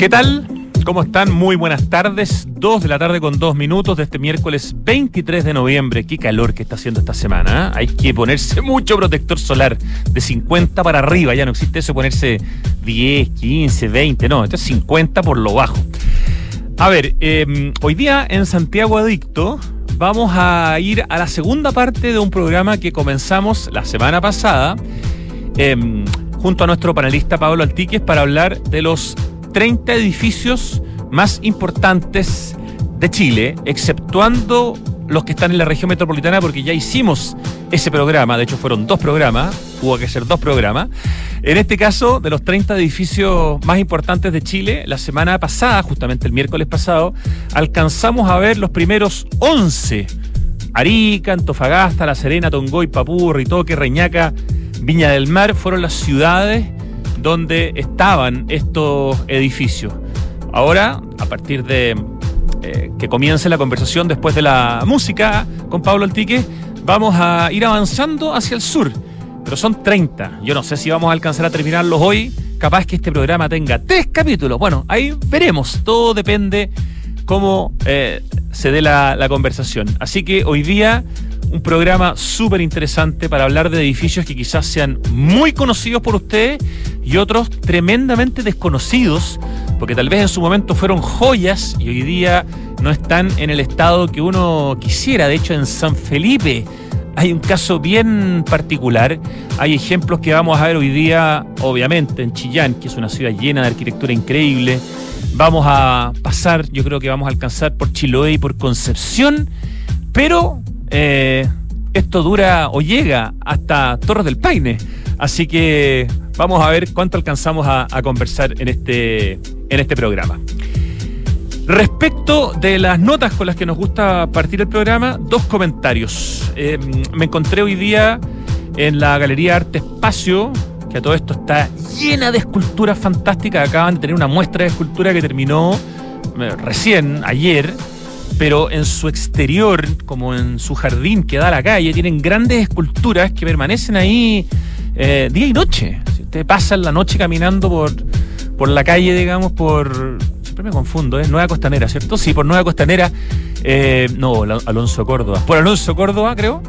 ¿Qué tal? ¿Cómo están? Muy buenas tardes. Dos de la tarde con dos minutos de este miércoles 23 de noviembre. Qué calor que está haciendo esta semana. ¿eh? Hay que ponerse mucho protector solar. De 50 para arriba. Ya no existe eso ponerse 10, 15, 20. No, esto es 50 por lo bajo. A ver, eh, hoy día en Santiago Adicto vamos a ir a la segunda parte de un programa que comenzamos la semana pasada eh, junto a nuestro panelista Pablo Altiques para hablar de los 30 edificios más importantes de Chile, exceptuando los que están en la región metropolitana, porque ya hicimos ese programa, de hecho fueron dos programas, hubo que hacer dos programas. En este caso, de los 30 edificios más importantes de Chile, la semana pasada, justamente el miércoles pasado, alcanzamos a ver los primeros 11. Arica, Antofagasta, La Serena, Tongoy, Papú, Ritoque, Reñaca, Viña del Mar fueron las ciudades donde estaban estos edificios. Ahora, a partir de eh, que comience la conversación después de la música con Pablo Altique, vamos a ir avanzando hacia el sur. Pero son 30. Yo no sé si vamos a alcanzar a terminarlos hoy. Capaz que este programa tenga tres capítulos. Bueno, ahí veremos. Todo depende cómo eh, se dé la, la conversación. Así que hoy día un programa súper interesante para hablar de edificios que quizás sean muy conocidos por ustedes y otros tremendamente desconocidos, porque tal vez en su momento fueron joyas y hoy día no están en el estado que uno quisiera. De hecho, en San Felipe hay un caso bien particular. Hay ejemplos que vamos a ver hoy día, obviamente, en Chillán, que es una ciudad llena de arquitectura increíble. Vamos a pasar, yo creo que vamos a alcanzar por Chiloé y por Concepción, pero eh, esto dura o llega hasta Torres del Paine. Así que vamos a ver cuánto alcanzamos a, conversar en este, en este programa. Respecto de las notas con las que nos gusta partir el programa, dos comentarios. Eh, me encontré hoy día en la Galería Arte Espacio, que a todo esto está llena de esculturas fantásticas. Acaban de tener una muestra de escultura que terminó eh, recién, ayer, pero en su exterior, como en su jardín que da a la calle, tienen grandes esculturas que permanecen ahí eh, día y noche. Si usted pasa la noche caminando por, por la calle, digamos, por. Siempre me confundo, ¿eh? Nueva Costanera, ¿cierto? Sí, por Nueva Costanera. Eh, no, Alonso Córdoba. Por Alonso Córdoba, creo.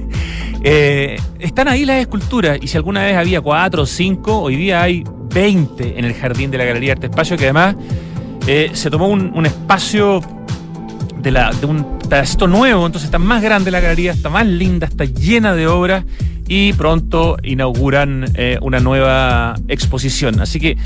eh, están ahí las esculturas, y si alguna vez había cuatro o cinco, hoy día hay 20 en el jardín de la Galería Arte Espacio, que además se tomó un espacio de, un pedacito nuevo, entonces está más grande la galería, está más linda, está llena de obras y pronto inauguran eh, una nueva exposición. Así que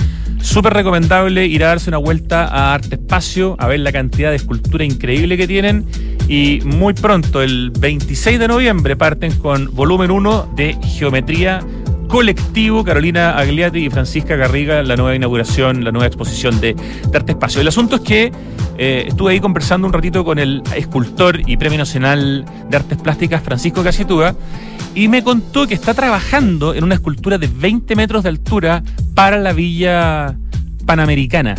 súper recomendable ir a darse una vuelta a Arte Espacio, a ver la cantidad de escultura increíble que tienen y muy pronto, el 26 de noviembre, parten con volumen 1 de Geometría colectivo Carolina Agliati y Francisca Garriga la nueva inauguración, la nueva exposición de, Arte Espacio. El asunto es que eh, estuve ahí conversando un ratito con el escultor y Premio Nacional de Artes Plásticas Francisco Casitúa y me contó que está trabajando en una escultura de 20 metros de altura para la Villa Panamericana.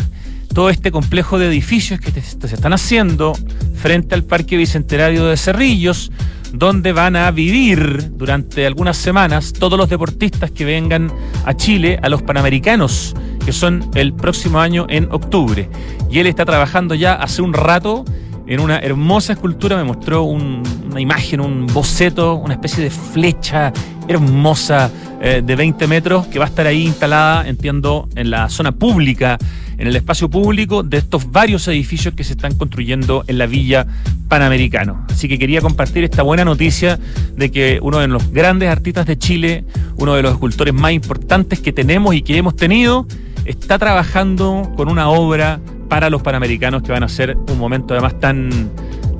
Todo este complejo de edificios que se están haciendo frente al Parque Bicentenario de Cerrillos, donde van a vivir durante algunas semanas todos los deportistas que vengan a Chile, a los Panamericanos, que son el próximo año en octubre. Y él está trabajando ya hace un rato en una hermosa escultura, me mostró un, una imagen, un boceto, una especie de flecha hermosa eh, de 20 metros que va a estar ahí instalada, entiendo, en la zona pública, en el espacio público de estos varios edificios que se están construyendo en la Villa Panamericano. Así que quería compartir esta buena noticia de que uno de los grandes artistas de Chile, uno de los escultores más importantes que tenemos y que hemos tenido, está trabajando con una obra para los Panamericanos que van a ser un momento además tan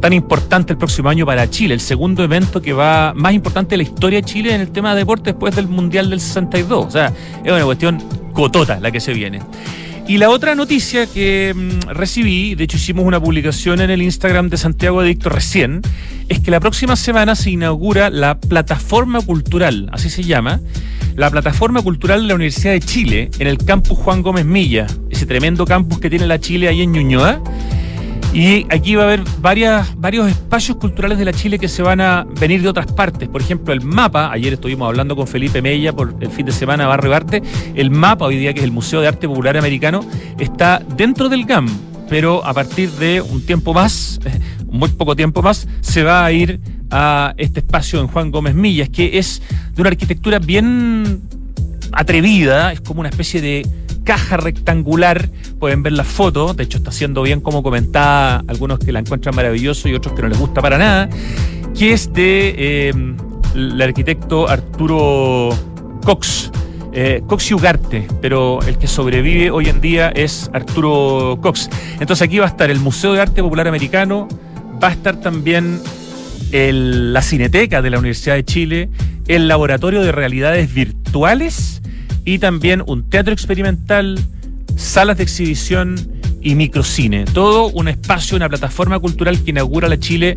tan importante el próximo año para Chile, el segundo evento que va más importante de la historia de Chile en el tema de deporte después del Mundial del 62. O sea, es una cuestión cotota la que se viene. Y la otra noticia que mmm, recibí, de hecho hicimos una publicación en el Instagram de Santiago Adicto recién, es que la próxima semana se inaugura la plataforma cultural, así se llama, la plataforma cultural de la Universidad de Chile en el campus Juan Gómez Milla, ese tremendo campus que tiene la Chile ahí en Ñuñoa. Y aquí va a haber varias, varios espacios culturales de la Chile que se van a venir de otras partes. Por ejemplo, el mapa, ayer estuvimos hablando con Felipe Mella por el fin de semana Barrio Arte, el mapa hoy día, que es el Museo de Arte Popular Americano, está dentro del GAM, pero a partir de un tiempo más, muy poco tiempo más, se va a ir a este espacio en Juan Gómez Millas, que es de una arquitectura bien atrevida, es como una especie de caja rectangular, pueden ver la foto, de hecho está siendo bien como comentada, algunos que la encuentran maravilloso y otros que no les gusta para nada, que es de eh, el arquitecto Arturo Cox. Eh, Cox y Ugarte, pero el que sobrevive hoy en día es Arturo Cox. Entonces aquí va a estar el Museo de Arte Popular Americano, va a estar también la Cineteca de la Universidad de Chile, el Laboratorio de Realidades Virtuales y también un teatro experimental, salas de exhibición y microcine. Todo un espacio, una plataforma cultural que inaugura la Chile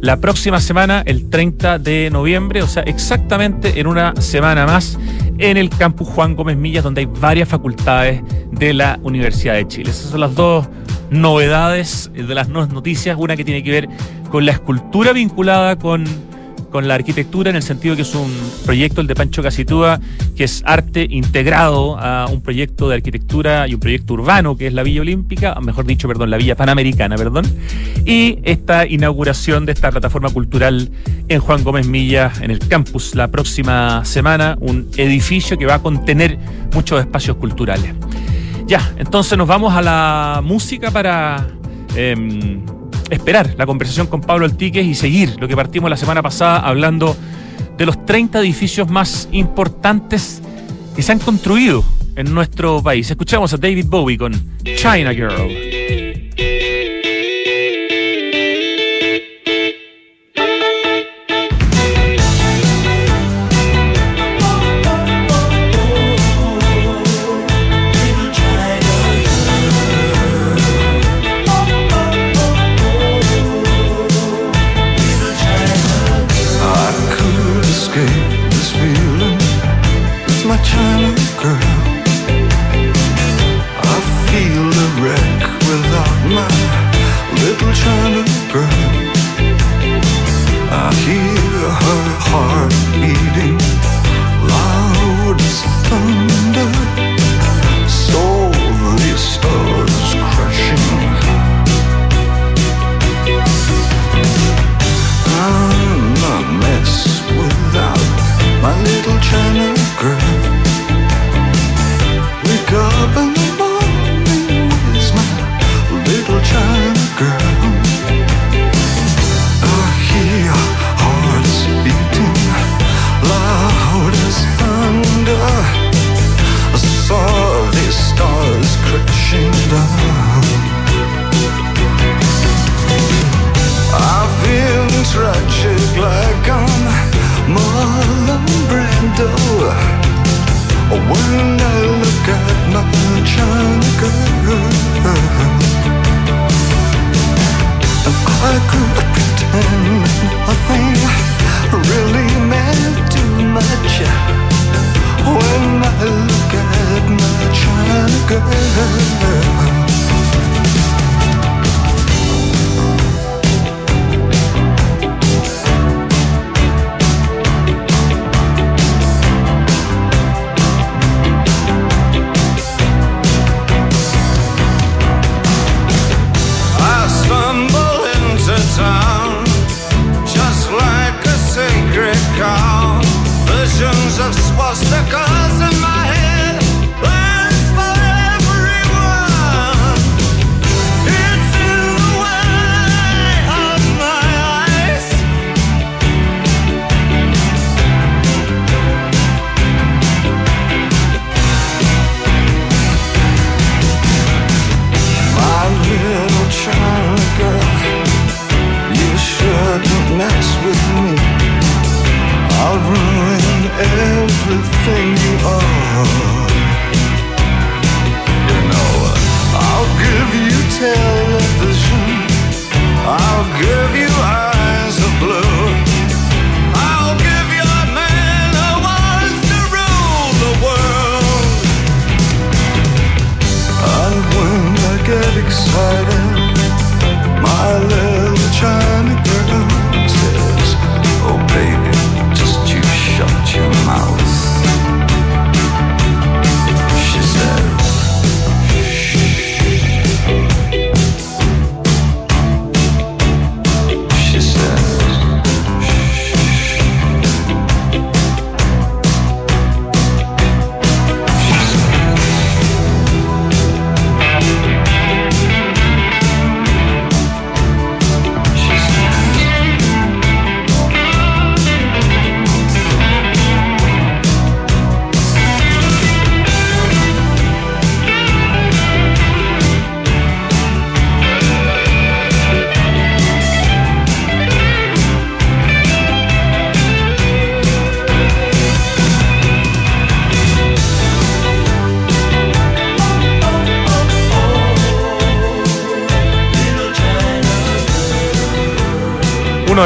la próxima semana, el 30 de noviembre, o sea, exactamente en una semana más, en el campus Juan Gómez Millas, donde hay varias facultades de la Universidad de Chile. Esas son las dos novedades de las nuevas noticias, una que tiene que ver con la escultura vinculada con con la arquitectura en el sentido que es un proyecto, el de Pancho Casitúa, que es arte integrado a un proyecto de arquitectura y un proyecto urbano, que es la Villa Olímpica, mejor dicho, perdón, la Villa Panamericana, perdón, y esta inauguración de esta plataforma cultural en Juan Gómez Milla, en el campus, la próxima semana, un edificio que va a contener muchos espacios culturales. Ya, entonces nos vamos a la música para... Em, esperar la conversación con Pablo Altiques y seguir lo que partimos la semana pasada hablando de los 30 edificios más importantes que se han construido en nuestro país. Escuchamos a David Bowie con China Girl.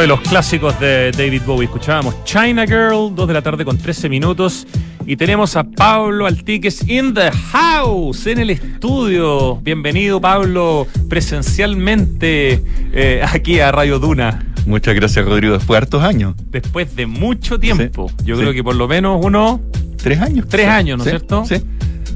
Los clásicos de David Bowie. Escuchábamos China Girl, 2 de la tarde con 13 minutos. Y tenemos a Pablo Altiques in the house, en el estudio. Bienvenido, Pablo, presencialmente eh, aquí a Radio Duna. Muchas gracias, Rodrigo. Después de hartos años. Después de mucho tiempo. Yo creo que por lo menos uno. Tres años. Tres años, ¿no es cierto? Sí.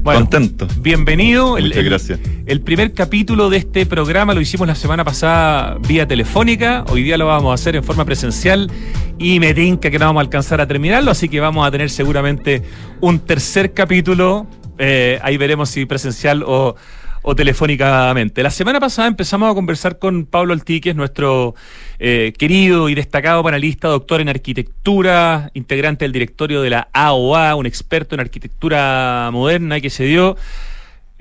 Contento. Bienvenido. Muchas gracias. El primer capítulo de este programa lo hicimos la semana pasada vía telefónica. Hoy día lo vamos a hacer en forma presencial y me tinca que no vamos a alcanzar a terminarlo, así que vamos a tener seguramente un tercer capítulo. Eh, ahí veremos si presencial o o telefónicamente. La semana pasada empezamos a conversar con Pablo Altiques, nuestro eh, querido y destacado panelista, doctor en arquitectura, integrante del directorio de la AOA, un experto en arquitectura moderna que se dio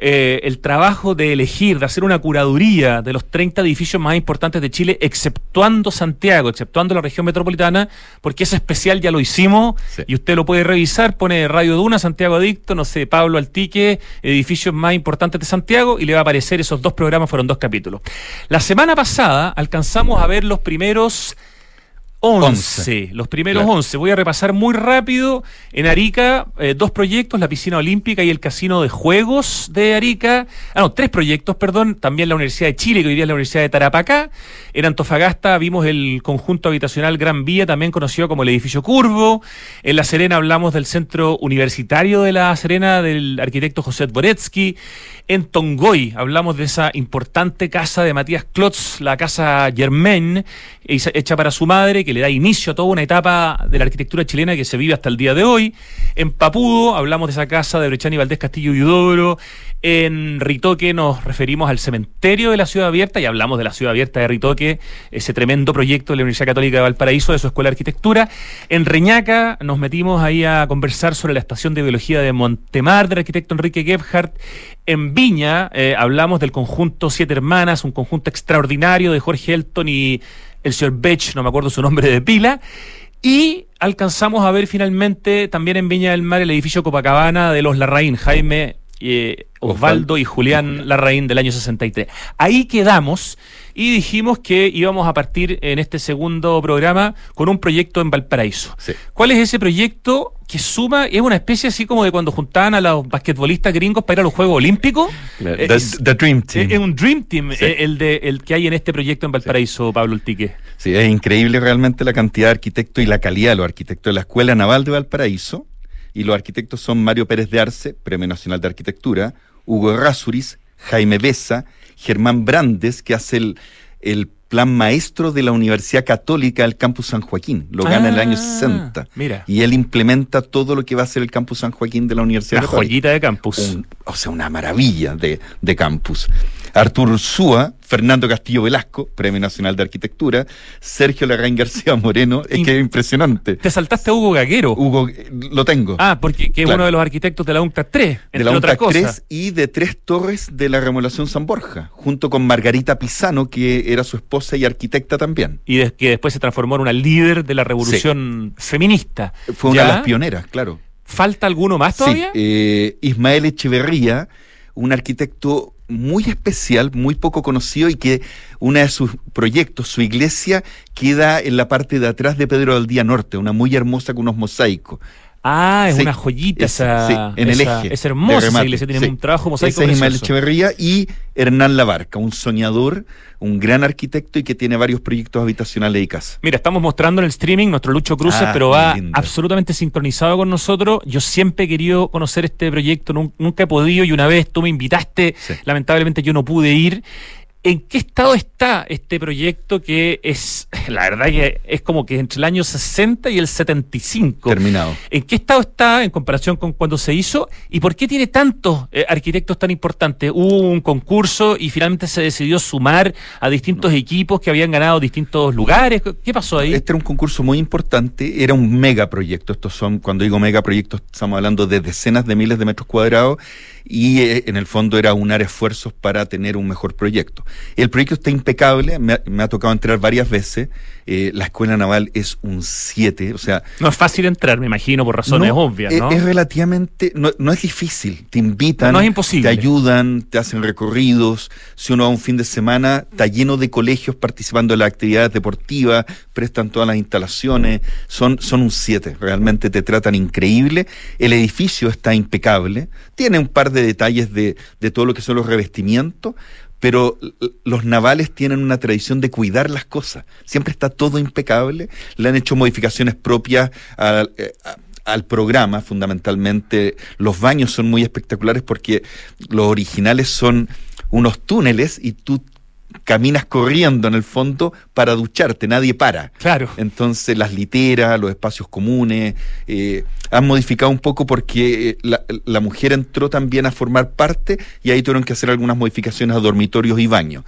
eh, el trabajo de elegir, de hacer una curaduría de los 30 edificios más importantes de Chile, exceptuando Santiago, exceptuando la región metropolitana, porque ese especial ya lo hicimos y usted lo puede revisar, pone Radio Duna, Santiago Adicto, no sé, Pablo Altique, edificios más importantes de Santiago y le va a aparecer esos dos programas, fueron dos capítulos. La semana pasada alcanzamos a ver los primeros 11, los primeros 11. Voy a repasar muy rápido. En Arica, eh, dos proyectos, la piscina olímpica y el casino de juegos de Arica. Ah, no, tres proyectos, perdón. También la Universidad de Chile, que hoy día es la Universidad de Tarapacá. En Antofagasta vimos el conjunto habitacional Gran Vía, también conocido como el edificio Curvo. En La Serena hablamos del centro universitario de La Serena, del arquitecto José Boretsky. En Tongoy hablamos de esa importante casa de Matías Klotz, la casa Germain, hecha para su madre, que le da inicio a toda una etapa de la arquitectura chilena que se vive hasta el día de hoy. En Papudo hablamos de esa casa de Brechani Valdés Castillo y Udoro. En Ritoque nos referimos al cementerio de la ciudad abierta y hablamos de la ciudad abierta de Ritoque, ese tremendo proyecto de la Universidad Católica de Valparaíso, de su escuela de arquitectura. En Reñaca nos metimos ahí a conversar sobre la estación de biología de Montemar del arquitecto Enrique Gebhardt. Viña eh, hablamos del conjunto Siete Hermanas, un conjunto extraordinario de Jorge Elton y el señor Bech, no me acuerdo su nombre de pila. Y alcanzamos a ver finalmente también en Viña del Mar el edificio Copacabana de los Larraín, Jaime eh, Osvaldo y Julián Larraín del año 63. Ahí quedamos y dijimos que íbamos a partir en este segundo programa con un proyecto en Valparaíso. ¿Cuál es ese proyecto que suma? Es una especie así como de cuando juntaban a los basquetbolistas gringos para ir a los Juegos Olímpicos. The, Dream Team. Es, un Dream Team eh, el, de, el que hay en este proyecto en Valparaíso, Pablo Ultique. Sí, es increíble realmente la cantidad de arquitectos y la calidad de los arquitectos de la Escuela Naval de Valparaíso y los arquitectos son Mario Pérez de Arce, Premio Nacional de Arquitectura, Hugo Rasuris, Jaime Besa, Germán Brandes, que hace el, el plan maestro de la Universidad Católica del Campus San Joaquín. Lo gana en el año 60. Ah, mira. Y él implementa todo lo que va a ser el Campus San Joaquín de la Universidad Una joyita de campus. o sea, una maravilla de, de campus. Artur Ursúa, Fernando Castillo Velasco, Premio Nacional de Arquitectura, Sergio Larraín García Moreno, es que es impresionante. Te saltaste a Hugo Gaguero. Hugo, lo tengo. Ah, porque es uno de los arquitectos de la UNCTAD 3, de la UNCTAD 3 y de Tres Torres de la Remodelación San Borja, junto con Margarita Pisano, que era su esposa y arquitecta también. Y que después se transformó en una líder de la revolución feminista. Fue una de las pioneras, claro. ¿Falta alguno más todavía? Sí, eh, Ismael Echeverría, un arquitecto muy especial, muy poco conocido y que uno de sus proyectos, su iglesia, queda en la parte de atrás de Pedro del Día Norte, una muy hermosa con unos mosaicos. Ah, es una joyita esa, sí, en el eje. Es hermosa esa iglesia, tiene un trabajo mosaico. Ese es Ismael Echeverría y Hernán Labarca, un soñador, un gran arquitecto y que tiene varios proyectos habitacionales y casa. Mira, estamos mostrando en el streaming nuestro Lucho Cruces, ah, pero va absolutamente sincronizado con nosotros. Yo siempre he querido conocer este proyecto, nunca he podido y una vez tú me invitaste, lamentablemente yo no pude ir. ¿En qué estado está este proyecto que es, la verdad que es como que entre el año 60 y el 75? Terminado. ¿En qué estado está en comparación con cuando se hizo? ¿Y por qué tiene tantos eh, arquitectos tan importantes? Hubo un concurso y finalmente se decidió sumar a distintos equipos que habían ganado distintos lugares. ¿Qué pasó ahí? Este era un concurso muy importante, era un megaproyecto. Estos son, cuando digo megaproyectos, estamos hablando de decenas de miles de metros cuadrados y eh, en el fondo era unar esfuerzos para tener un mejor proyecto. El proyecto está impecable, me ha, tocado entrar varias veces, eh, la escuela naval es un 7, o sea... No es fácil entrar, me imagino, por razones obvias, ¿no? Es, relativamente, no, es difícil, te invitan, no, es imposible. te ayudan, te hacen recorridos, si uno va un fin de semana, está lleno de colegios participando en las actividades deportivas, prestan todas las instalaciones, son, son un 7, realmente te tratan increíble, el edificio está impecable, tiene un par de detalles de, de todo lo que son los revestimientos, pero los navales tienen una tradición de cuidar las cosas. Siempre está todo impecable. Le han hecho modificaciones propias eh, al programa, fundamentalmente. Los baños son muy espectaculares porque los originales son unos túneles y tú caminas corriendo en el fondo para ducharte, nadie para. Claro. Entonces las literas, los espacios comunes, eh, han modificado un poco porque eh, la, la, mujer entró también a formar parte y ahí tuvieron que hacer algunas modificaciones a dormitorios y baños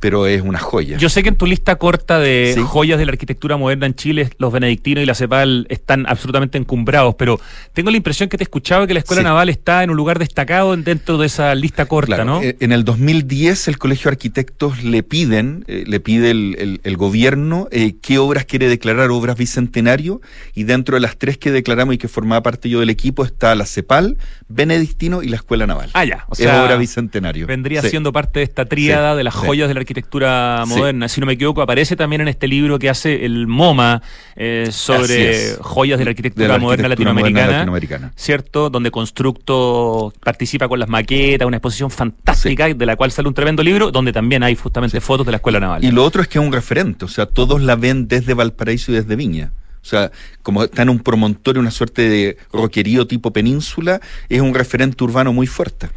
pero es una joya. Yo sé que en tu lista corta de joyas de la arquitectura moderna en Chile, los benedictinos y la CEPAL están absolutamente encumbrados, pero tengo la impresión que te escuchaba que la Escuela Naval está en un lugar destacado dentro de esa lista corta, ¿no? Eh, en el 2010 el Colegio de Arquitectos le piden, eh, le pide el, gobierno eh, qué obras quiere declarar obras bicentenario y dentro de las tres que declaramos y que formaba parte yo del equipo está la CEPAL, Benedictino y la Escuela Naval. Ah, ya. O sea, es obra bicentenario. Vendría siendo parte de esta tríada de las joyas de la arquitectura moderna. Si no me equivoco, aparece también en este libro que hace el MoMA eh, sobre joyas de la arquitectura, moderna, latinoamericana, ¿Cierto? Donde Constructo participa con las maquetas, una exposición fantástica de la cual sale un tremendo libro, donde también hay justamente fotos de la Escuela Naval. Y lo otro es que es un referente, o sea, todos la ven desde Valparaíso y desde Viña. O sea, como está en un promontorio, una suerte de roquerío tipo península, es un referente urbano muy fuerte.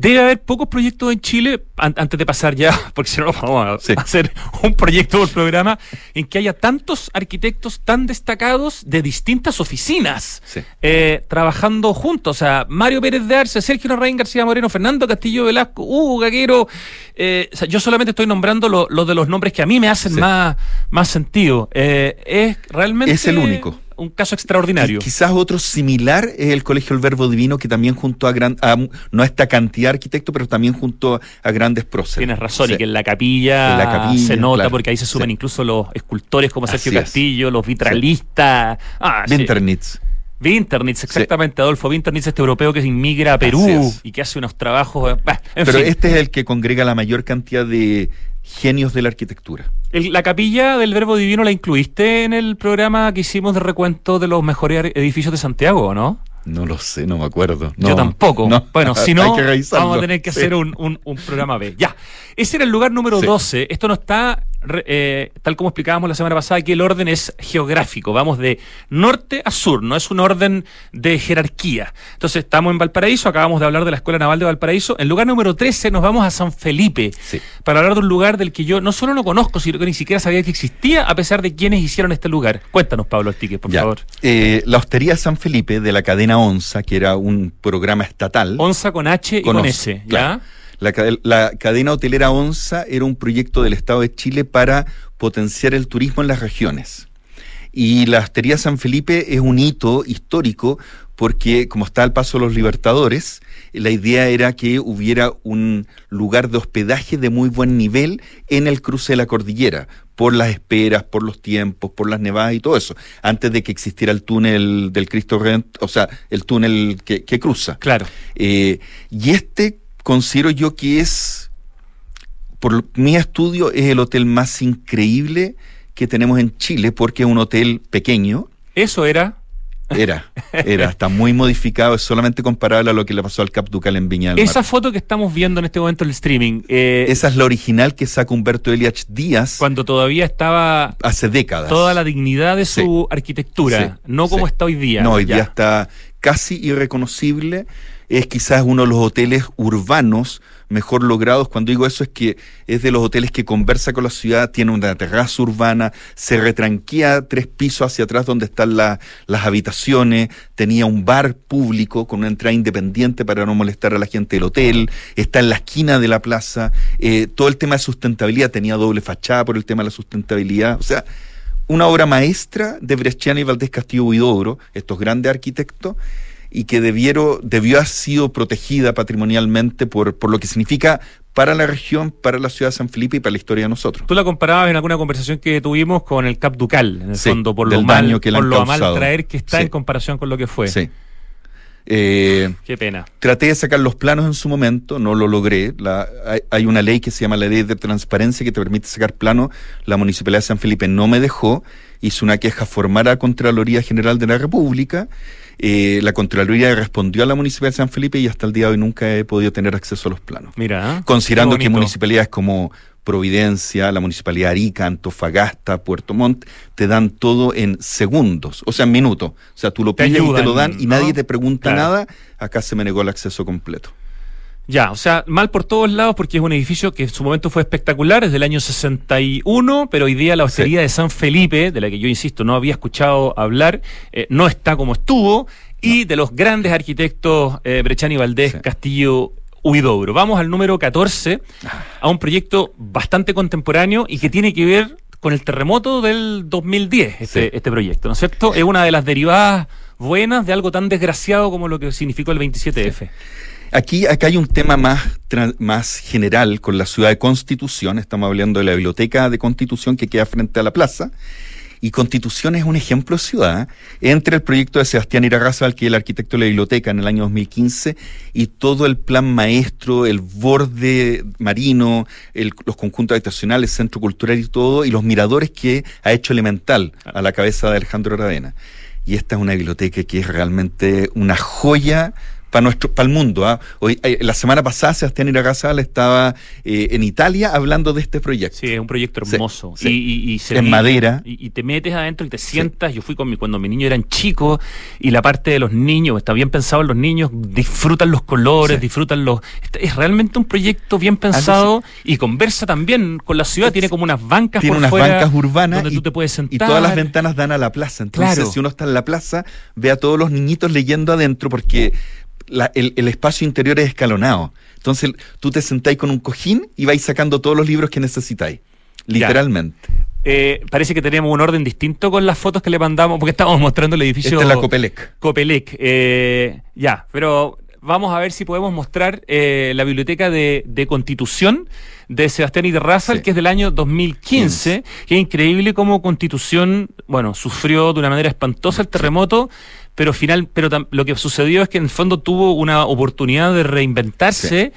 Debe haber pocos proyectos en Chile, antes de pasar ya, porque si no vamos a hacer un proyecto por programa, en que haya tantos arquitectos tan destacados de distintas oficinas eh, trabajando juntos. O sea, Mario Pérez de Arce, Sergio Larraín García Moreno, Fernando Castillo Velasco, Hugo Gaguero. Eh, yo solamente estoy nombrando los de los nombres que a mí me hacen más, más sentido. Eh, es realmente. Es el único un caso extraordinario. quizás otro similar es el Colegio El Verbo Divino, que también junto a, gran, no a esta cantidad de arquitectos, pero también junto a grandes próceres. Tienes razón, y que en la capilla, se nota, porque ahí se suman incluso los escultores como Sergio Castillo, los vitralistas. Ah, Winternitz. Winternitz, exactamente, Adolfo Winternitz, este europeo que se inmigra a Perú y que hace unos trabajos. Pero este es el que congrega la mayor cantidad de genios de la arquitectura. ¿La capilla del Verbo Divino la incluiste en el programa que hicimos de recuento de los mejores edificios de Santiago, o no? No lo sé, no me acuerdo. Yo tampoco. Bueno, si no, vamos a tener que hacer un, un, programa B. Ya, ese era el lugar número 12. Esto no está eh, tal como explicábamos la semana pasada, que el orden es geográfico, vamos de norte a sur, no es un orden de jerarquía. Entonces, estamos en Valparaíso, acabamos de hablar de la Escuela Naval de Valparaíso. En lugar número 13 nos vamos a San Felipe, para hablar de un lugar del que yo no solo no conozco, sino que ni siquiera sabía que existía, a pesar de quienes hicieron este lugar. Cuéntanos, Pablo Artique, por favor. Eh, la Hostería San Felipe de la cadena ONSA, que era un programa estatal. ONSA con H y con, S, ¿ya? La, cadena hotelera ONSA era un proyecto del Estado de Chile para potenciar el turismo en las regiones. Y la Hostería San Felipe es un hito histórico porque como está al paso de los libertadores, la idea era que hubiera un lugar de hospedaje de muy buen nivel en el cruce de la cordillera, por las esperas, por los tiempos, por las nevadas y todo eso, antes de que existiera el túnel del Cristo Redentor, o sea, el túnel que, cruza. Claro. Eh, y este considero yo que es, por mi estudio, es el hotel más increíble que tenemos en Chile, porque es un hotel pequeño. Eso era. Era, era, está muy modificado, es solamente comparable a lo que le pasó al Cap Ducal en Viña Esa foto que estamos viendo en este momento en el streaming. Eh, Esa es la original que saca Humberto Eliach Díaz. Cuando todavía estaba. Hace décadas. Toda la dignidad de su arquitectura, no como está hoy día. No, hoy día está casi irreconocible es quizás uno de los hoteles urbanos mejor logrados. Cuando digo eso es que es de los hoteles que conversa con la ciudad, tiene una terraza urbana, se retranquea tres pisos hacia atrás donde están las habitaciones, tenía un bar público con una entrada independiente para no molestar a la gente del hotel, está en la esquina de la plaza, eh, todo el tema de sustentabilidad tenía doble fachada por el tema de la sustentabilidad, o sea, una obra maestra de Bresciani y Valdés Castillo Huidobro, estos grandes arquitectos, y que debió haber sido protegida patrimonialmente por, por lo que significa para la región, para la ciudad de San Felipe y para la historia de nosotros. Tú la comparabas en alguna conversación que tuvimos con el Cap Ducal, en el fondo, por lo mal, que por lo mal traer que está en comparación con lo que fue. Sí. Eh, Qué pena. Traté de sacar los planos en su momento, no lo logré. hay, una ley que se llama la ley de transparencia que te permite sacar planos. La Municipalidad de San Felipe no me dejó. Hizo una queja formal a Contraloría General de la República. Eh, la Contraloría respondió a la Municipalidad de San Felipe y hasta el día de hoy nunca he podido tener acceso a los planos. Mira. Considerando que municipalidades como Providencia, la Municipalidad de Arica, Antofagasta, Puerto Montt, te dan todo en segundos, o sea, en minutos. O sea, tú lo pides y te lo dan y nadie te pregunta nada. Acá se me negó el acceso completo. Ya, o sea, mal por todos lados porque es un edificio que en su momento fue espectacular, desde el año 61, pero hoy día la hostería de San Felipe, de la que yo insisto, no había escuchado hablar, eh, no está como estuvo, y de los grandes arquitectos eh, Brechani Valdés, Castillo Huidobro. Vamos al número 14, a un proyecto bastante contemporáneo y que tiene que ver con el terremoto del 2010, este, este proyecto, ¿no es cierto? Es una de las derivadas buenas de algo tan desgraciado como lo que significó el 27F. Aquí, acá hay un tema más, más general con la ciudad de Constitución. Estamos hablando de la biblioteca de Constitución que queda frente a la plaza. Y Constitución es un ejemplo de ciudad. Entre el proyecto de Sebastián Irarrázaval, que es el arquitecto de la biblioteca en el año 2015, y todo el plan maestro, el borde marino, los conjuntos habitacionales, centro cultural y todo, y los miradores que ha hecho Elemental a la cabeza de Alejandro Aravena. Y esta es una biblioteca que es realmente una joya para nuestro para el mundo. ¿ah? Hoy, eh, la semana pasada Sebastián Iragazal estaba eh, en Italia hablando de este proyecto. Sí, es un proyecto hermoso. Y, y, en madera. Y, te metes adentro y te sientas. Yo fui con mi, cuando mis niños eran chicos y la parte de los niños, está bien pensado en los niños, disfrutan los colores, disfrutan los... Es realmente un proyecto bien pensado y conversa también con la ciudad. Tiene como unas bancas Tiene unas bancas urbanas donde tú te puedes sentar. Y todas las ventanas dan a la plaza. Entonces, si uno está en la plaza, ve a todos los niñitos leyendo adentro porque el, espacio interior es escalonado. Entonces tú te sentáis con un cojín y vais sacando todos los libros que necesitáis. Literalmente. Eh, parece que tenemos un orden distinto con las fotos que le mandamos, porque estamos mostrando el edificio. Esta es la Copelec. Copelec. Eh, ya, pero vamos a ver si podemos mostrar eh, la biblioteca de, Constitución de Sebastián y de que es del año 2015, que es increíble cómo Constitución, bueno, sufrió de una manera espantosa el terremoto pero final, pero lo que sucedió es que en el fondo tuvo una oportunidad de reinventarse.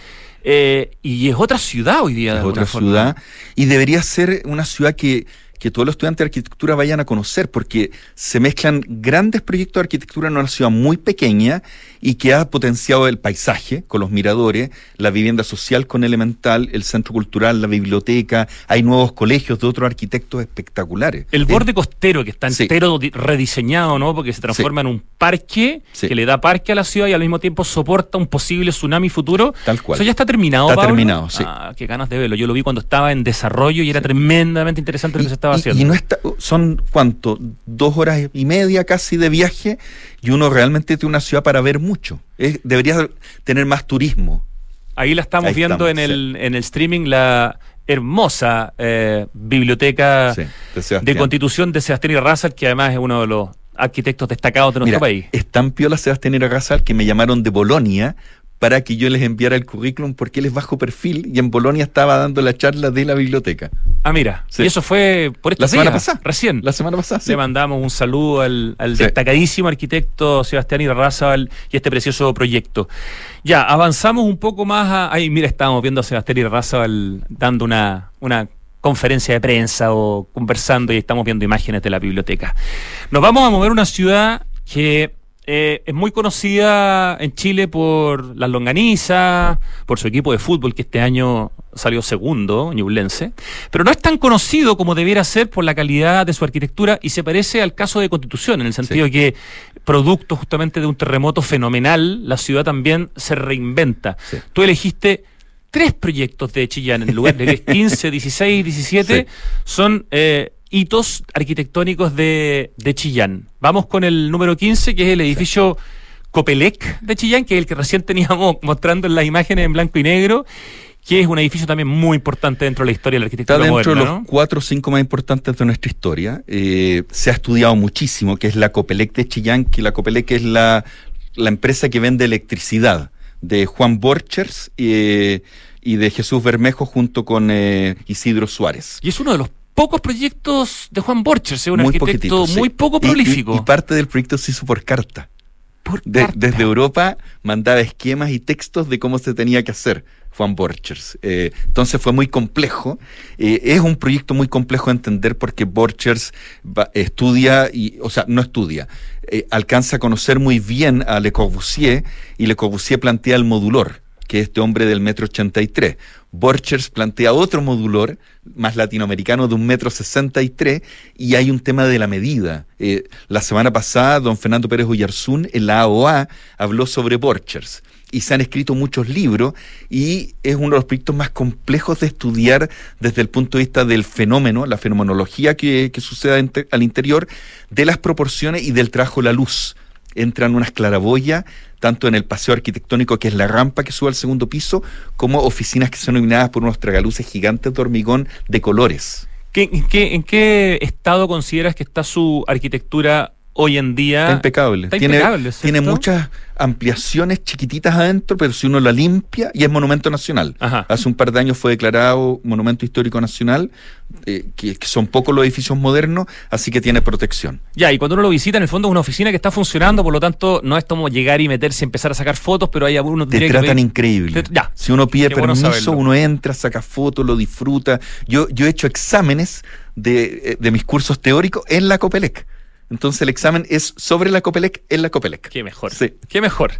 Eh, y es otra ciudad hoy día. Es otra ciudad. Y debería ser una ciudad que que todos los estudiantes de arquitectura vayan a conocer, porque se mezclan grandes proyectos de arquitectura en una ciudad muy pequeña y que ha potenciado el paisaje con los miradores, la vivienda social con Elemental, el centro cultural, la biblioteca, hay nuevos colegios de otros arquitectos espectaculares. El borde costero que está entero rediseñado, ¿no? Porque se transforma en un parque que le da parque a la ciudad y al mismo tiempo soporta un posible tsunami futuro. Tal cual. Eso ya está terminado. Está terminado, sí. Ah, qué ganas de verlo. Yo lo vi cuando estaba en desarrollo y era tremendamente interesante lo que se estaba haciendo. Y no está, son, ¿cuánto? Dos horas y media casi de viaje y uno realmente tiene una ciudad para ver mucho. Debería tener más turismo. Ahí la estamos viendo en, el, en el streaming, la hermosa eh, biblioteca de, Constitución de Sebastián Irrazal, que además es uno de los arquitectos destacados de nuestro país. Es tan piola Sebastián Irrazal que me llamaron de Bolonia para que yo les enviara el currículum porque él es bajo perfil y en Bolonia estaba dando la charla de la biblioteca. Ah, mira. Y eso fue por esta La semana pasada. Recién. La semana pasada. Le mandamos un saludo al, destacadísimo arquitecto Sebastián Irarrázaval y este precioso proyecto. Ya, avanzamos un poco más. ahí, mira, estábamos viendo a Sebastián Irarrázaval dando una, una conferencia de prensa o conversando y estamos viendo imágenes de la biblioteca. Nos vamos a mover a una ciudad que eh, es muy conocida en Chile por las longanizas, por su equipo de fútbol que este año salió segundo, Ñublense, pero no es tan conocido como debiera ser por la calidad de su arquitectura y se parece al caso de Constitución, en el sentido que, producto justamente de un terremoto fenomenal, la ciudad también se reinventa. Tú elegiste tres proyectos de Chillán, en lugar de 15, 16, 17, son... Eh, hitos arquitectónicos de, de Chillán. Vamos con el número 15, que es el edificio Copelec de Chillán, que es el que recién teníamos mostrando en las imágenes en blanco y negro que es un edificio también muy importante dentro de la historia de la arquitectura Está dentro de los cuatro o cinco más importantes de nuestra historia. Eh, se ha estudiado muchísimo, que es la Copelec de Chillán, que la Copelec es la la empresa que vende electricidad de Juan Borchers eh, y de Jesús Bermejo junto con eh, Isidro Suárez. Y es uno de los pocos proyectos de Juan Borchers, es un arquitecto muy poco prolífico. Y, parte del proyecto se hizo por carta. Desde Europa mandaba esquemas y textos de cómo se tenía que hacer. Juan Borchers. Eh, entonces fue muy complejo. Eh, es un proyecto muy complejo de entender porque Borchers estudia, y, o sea, no estudia, eh, alcanza a conocer muy bien a Le Corbusier y Le Corbusier plantea el modulor, que es este hombre del metro 83. Borchers plantea otro modulor más latinoamericano de un metro sesenta y tres y hay un tema de la medida. la semana pasada, don Fernando Pérez Ullarzún en la AOA habló sobre Borchers y se han escrito muchos libros y es uno de los proyectos más complejos de estudiar desde el punto de vista del fenómeno, la fenomenología que, sucede al interior, de las proporciones y del trabajo de la luz. Entran unas claraboyas, tanto en el paseo arquitectónico, que es la rampa que sube al segundo piso, como oficinas que son iluminadas por unos tragaluces gigantes de hormigón de colores. en, qué, ¿En qué estado consideras que está su arquitectura hoy en día. Está impecable. tiene, tiene muchas ampliaciones chiquititas adentro, pero si uno la limpia, y es monumento nacional. Hace un par de años fue declarado monumento histórico nacional, eh, que, son pocos los edificios modernos, así que tiene protección. Ya, y cuando uno lo visita, en el fondo es una oficina que está funcionando, por lo tanto, no es como llegar y meterse y empezar a sacar fotos, pero hay algunos Te tratan increíble. ya. Si uno pide permiso, uno entra, saca fotos, lo disfruta. Yo, yo he hecho exámenes de, eh, de mis cursos teóricos en la Copelec entonces el examen es sobre la Copelec en la Copelec. Qué mejor. Sí. Qué mejor.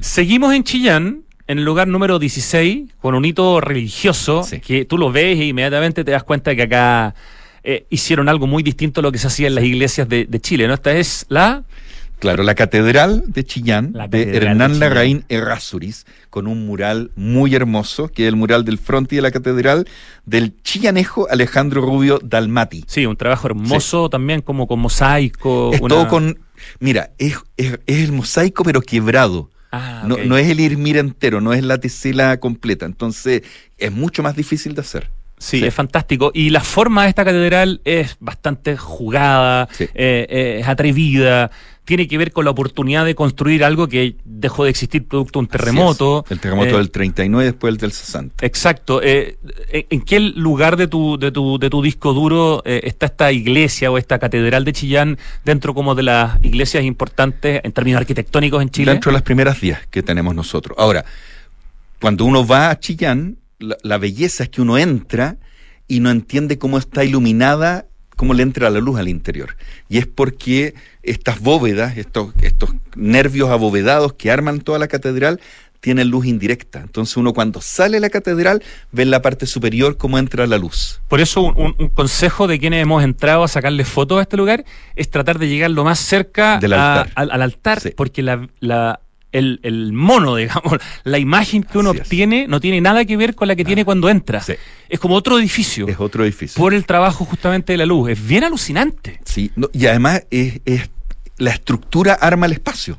Seguimos en Chillán, en el lugar número 16, con un hito religioso, que tú lo ves e inmediatamente te das cuenta que acá eh, hicieron algo muy distinto a lo que se hacía en las iglesias de, de Chile, ¿no? Esta es la Claro, la Catedral de Chillán, de Hernán Larraín Errázuriz, con un mural muy hermoso, que es el mural del frontis de la Catedral, del chillanejo Alejandro Rubio Dalmati. Sí, un trabajo hermoso también, como con mosaico. Es todo con. Mira, es, el mosaico, pero quebrado. Ah, no, no, es el irmir entero, no es la tesela completa. Entonces, es mucho más difícil de hacer. Sí, es fantástico. Y la forma de esta catedral es bastante jugada, eh, eh, es atrevida tiene que ver con la oportunidad de construir algo que dejó de existir producto de un terremoto. El terremoto eh, del 39 después del 60. Exacto. Eh, ¿En qué lugar de tu, de tu, de tu disco duro eh, está esta iglesia o esta catedral de Chillán dentro como de las iglesias importantes en términos arquitectónicos en Chile? Dentro de las primeras 10 que tenemos nosotros. Ahora, cuando uno va a Chillán, la belleza es que uno entra y no entiende cómo está iluminada cómo le entra la luz al interior. Y es porque estas bóvedas, estos, estos nervios abovedados que arman toda la catedral, tienen luz indirecta. Entonces uno cuando sale de la catedral ve en la parte superior cómo entra la luz. Por eso un, consejo de quienes hemos entrado a sacarle fotos a este lugar es tratar de llegar lo más cerca al altar, porque la, el, el, mono, digamos, la imagen que uno obtiene no tiene nada que ver con la que tiene cuando entra. Es como otro edificio. Es otro edificio. Por el trabajo justamente de la luz. Es bien alucinante. Sí, y además es, es, la estructura arma el espacio.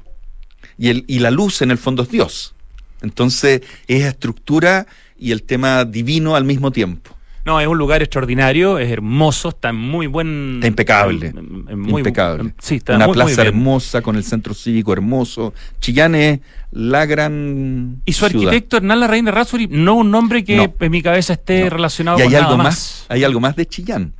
Y, el, y la luz en el fondo es Dios. Entonces es estructura y el tema divino al mismo tiempo. No, es un lugar extraordinario, es hermoso, está en muy buen. Está impecable. muy, impecable. Sí, está Una plaza hermosa con el centro cívico hermoso. Chillán es la gran. Y su arquitecto Hernán Larraín de Razuri, no un nombre que en mi cabeza esté relacionado y hay con algo más. Hay algo más de Chillán.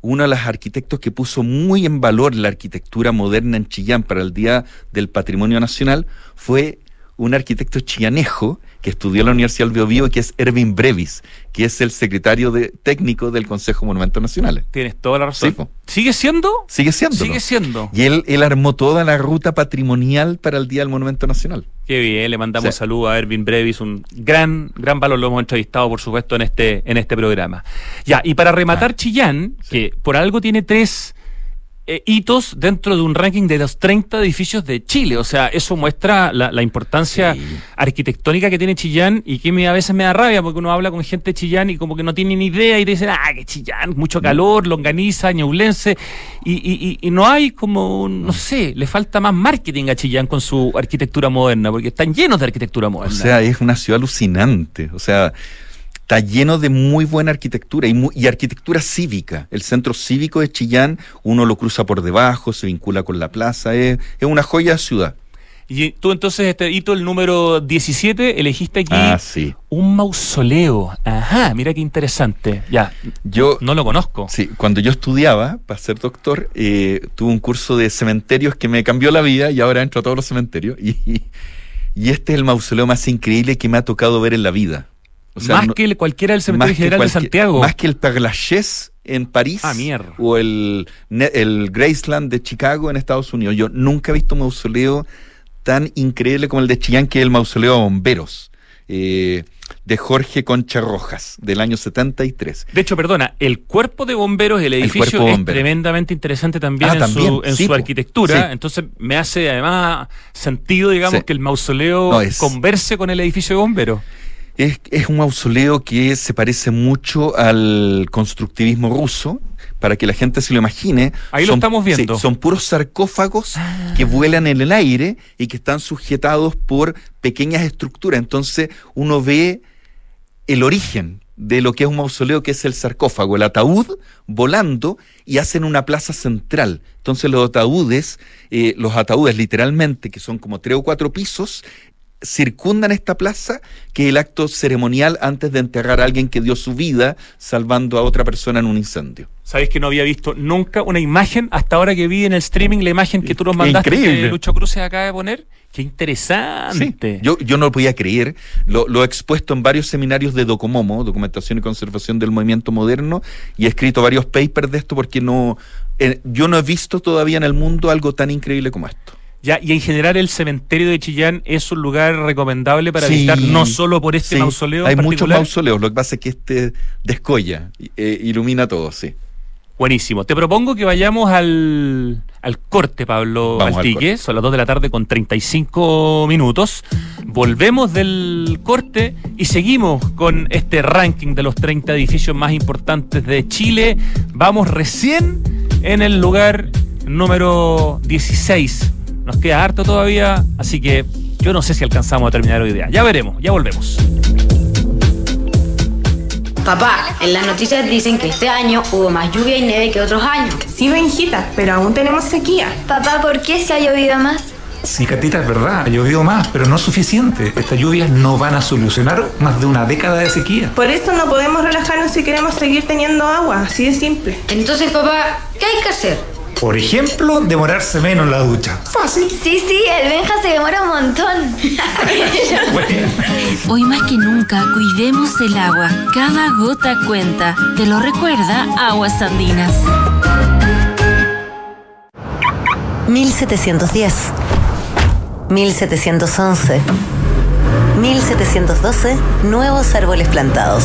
Uno de los arquitectos que puso muy en valor la arquitectura moderna en Chillán para el Día del Patrimonio Nacional fue un arquitecto chillanejo que estudió en la Universidad del Biobío, que es Erwin Brevis, que es el secretario de, técnico del Consejo de Monumentos Nacionales. Tienes toda la razón. ¿Sigue siendo? Sigue siendo. Sigue siendo. Y él, él armó toda la ruta patrimonial para el Día del Monumento Nacional. Qué bien, le mandamos saludos a Erwin Brevis, un gran, gran valor, lo hemos entrevistado, por supuesto, en este, en este programa. Ya, y para rematar ah. Chillán, que por algo tiene tres eh, hitos dentro de un ranking de los 30 edificios de Chile. O sea, eso muestra la, importancia arquitectónica que tiene Chillán y que me, a veces me da rabia porque uno habla con gente de Chillán y como que no tiene ni idea y dicen, ah, que Chillán, mucho calor, longaniza, ñaulense. Y, y, no hay como, no sé, le falta más marketing a Chillán con su arquitectura moderna porque están llenos de arquitectura moderna. O sea, es una ciudad alucinante. O sea, está lleno de muy buena arquitectura y, arquitectura cívica. El centro cívico de Chillán, uno lo cruza por debajo, se vincula con la plaza, es, una joya ciudad. Y tú entonces, este hito, el número 17, elegiste aquí Ah, sí. un mausoleo. Ajá, mira qué interesante. Ya, Yo, no lo conozco. sí, cuando yo estudiaba para ser doctor, eh, tuve un curso de cementerios que me cambió la vida y ahora entro a todos los cementerios. Y, y este es el mausoleo más increíble que me ha tocado ver en la vida. O sea, más no- que el- cualquiera del Cementerio General de Santiago. Más que el Père Lachaise en París. Ah, mierda. O el, el Graceland de Chicago en Estados Unidos. Yo nunca he visto un mausoleo tan increíble como el de Chillán, que es el mausoleo de bomberos. eh, de Jorge Concha Rojas, del año 73. De hecho, perdona, el cuerpo de bomberos, el edificio es tremendamente interesante también, Ah, en, también, su, en sí, su po. arquitectura. Sí. Entonces me hace además sentido, digamos, Sí. que el mausoleo No, es- converse con el edificio de bomberos. Es, es un mausoleo que se parece mucho al constructivismo ruso, para que la gente se lo imagine. Ahí lo estamos viendo. sí, son puros sarcófagos que vuelan en el aire y que están sujetados por pequeñas estructuras. Entonces uno ve el origen de lo que es un mausoleo, que es el sarcófago, el ataúd volando y hacen una plaza central. Entonces los ataúdes, eh, los ataúdes literalmente, que son como tres o cuatro pisos, circundan esta plaza, que el acto ceremonial antes de enterrar a alguien que dio su vida salvando a otra persona en un incendio. Sabéis que no había visto nunca una imagen, hasta ahora que vi en el streaming la imagen que tú nos mandaste Increíble. que Lucho Cruz se acaba de poner. Qué interesante. Yo, yo no lo podía creer. Lo, lo he expuesto en varios seminarios de Docomomo, Documentación y Conservación del Movimiento Moderno, y he escrito varios papers de esto porque no, eh, yo no he visto todavía en el mundo algo tan increíble como esto. Ya, y en general el cementerio de Chillán es un lugar recomendable para Sí. visitar, no solo por este Sí, mausoleo. Hay en muchos mausoleos, lo que pasa es que este descolla, eh, ilumina todo, sí. Buenísimo. Te propongo que vayamos al, al corte, Pablo Altique. Son las 2 de la tarde con 35 minutos. Volvemos del corte y seguimos con este ranking de los 30 edificios más importantes de Chile. Vamos recién en el lugar número 16. Nos queda harto todavía, así que yo no sé si alcanzamos a terminar hoy día. Ya veremos, ya volvemos. Papá, en las noticias dicen que este año hubo más lluvia y nieve que otros años. Sí, Benjita, pero aún tenemos sequía. Papá, ¿por qué se ha llovido más? Sí, Catita, es verdad, ha llovido más, pero no es suficiente. Estas lluvias no van a solucionar más de una década de sequía. Por eso no podemos relajarnos si queremos seguir teniendo agua, así de simple. Entonces, papá, ¿qué hay que hacer? Por ejemplo, demorarse menos en la ducha. Fácil. Sí, sí, el Benja se demora un montón. Hoy más que nunca, cuidemos el agua. Cada gota cuenta. Te lo recuerda Aguas Andinas. 1710, 1711, 1712, nuevos árboles plantados.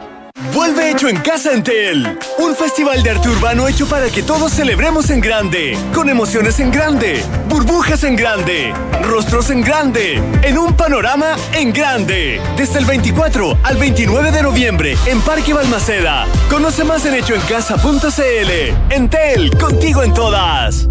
Hecho en casa Entel. Un festival de arte urbano hecho para que todos celebremos en grande. Con emociones en grande. Burbujas en grande. Rostros en grande. En un panorama en grande. Desde el 24 al 29 de noviembre en Parque Balmaceda. Conoce más en hechoencasa.cl. Entel, contigo en todas.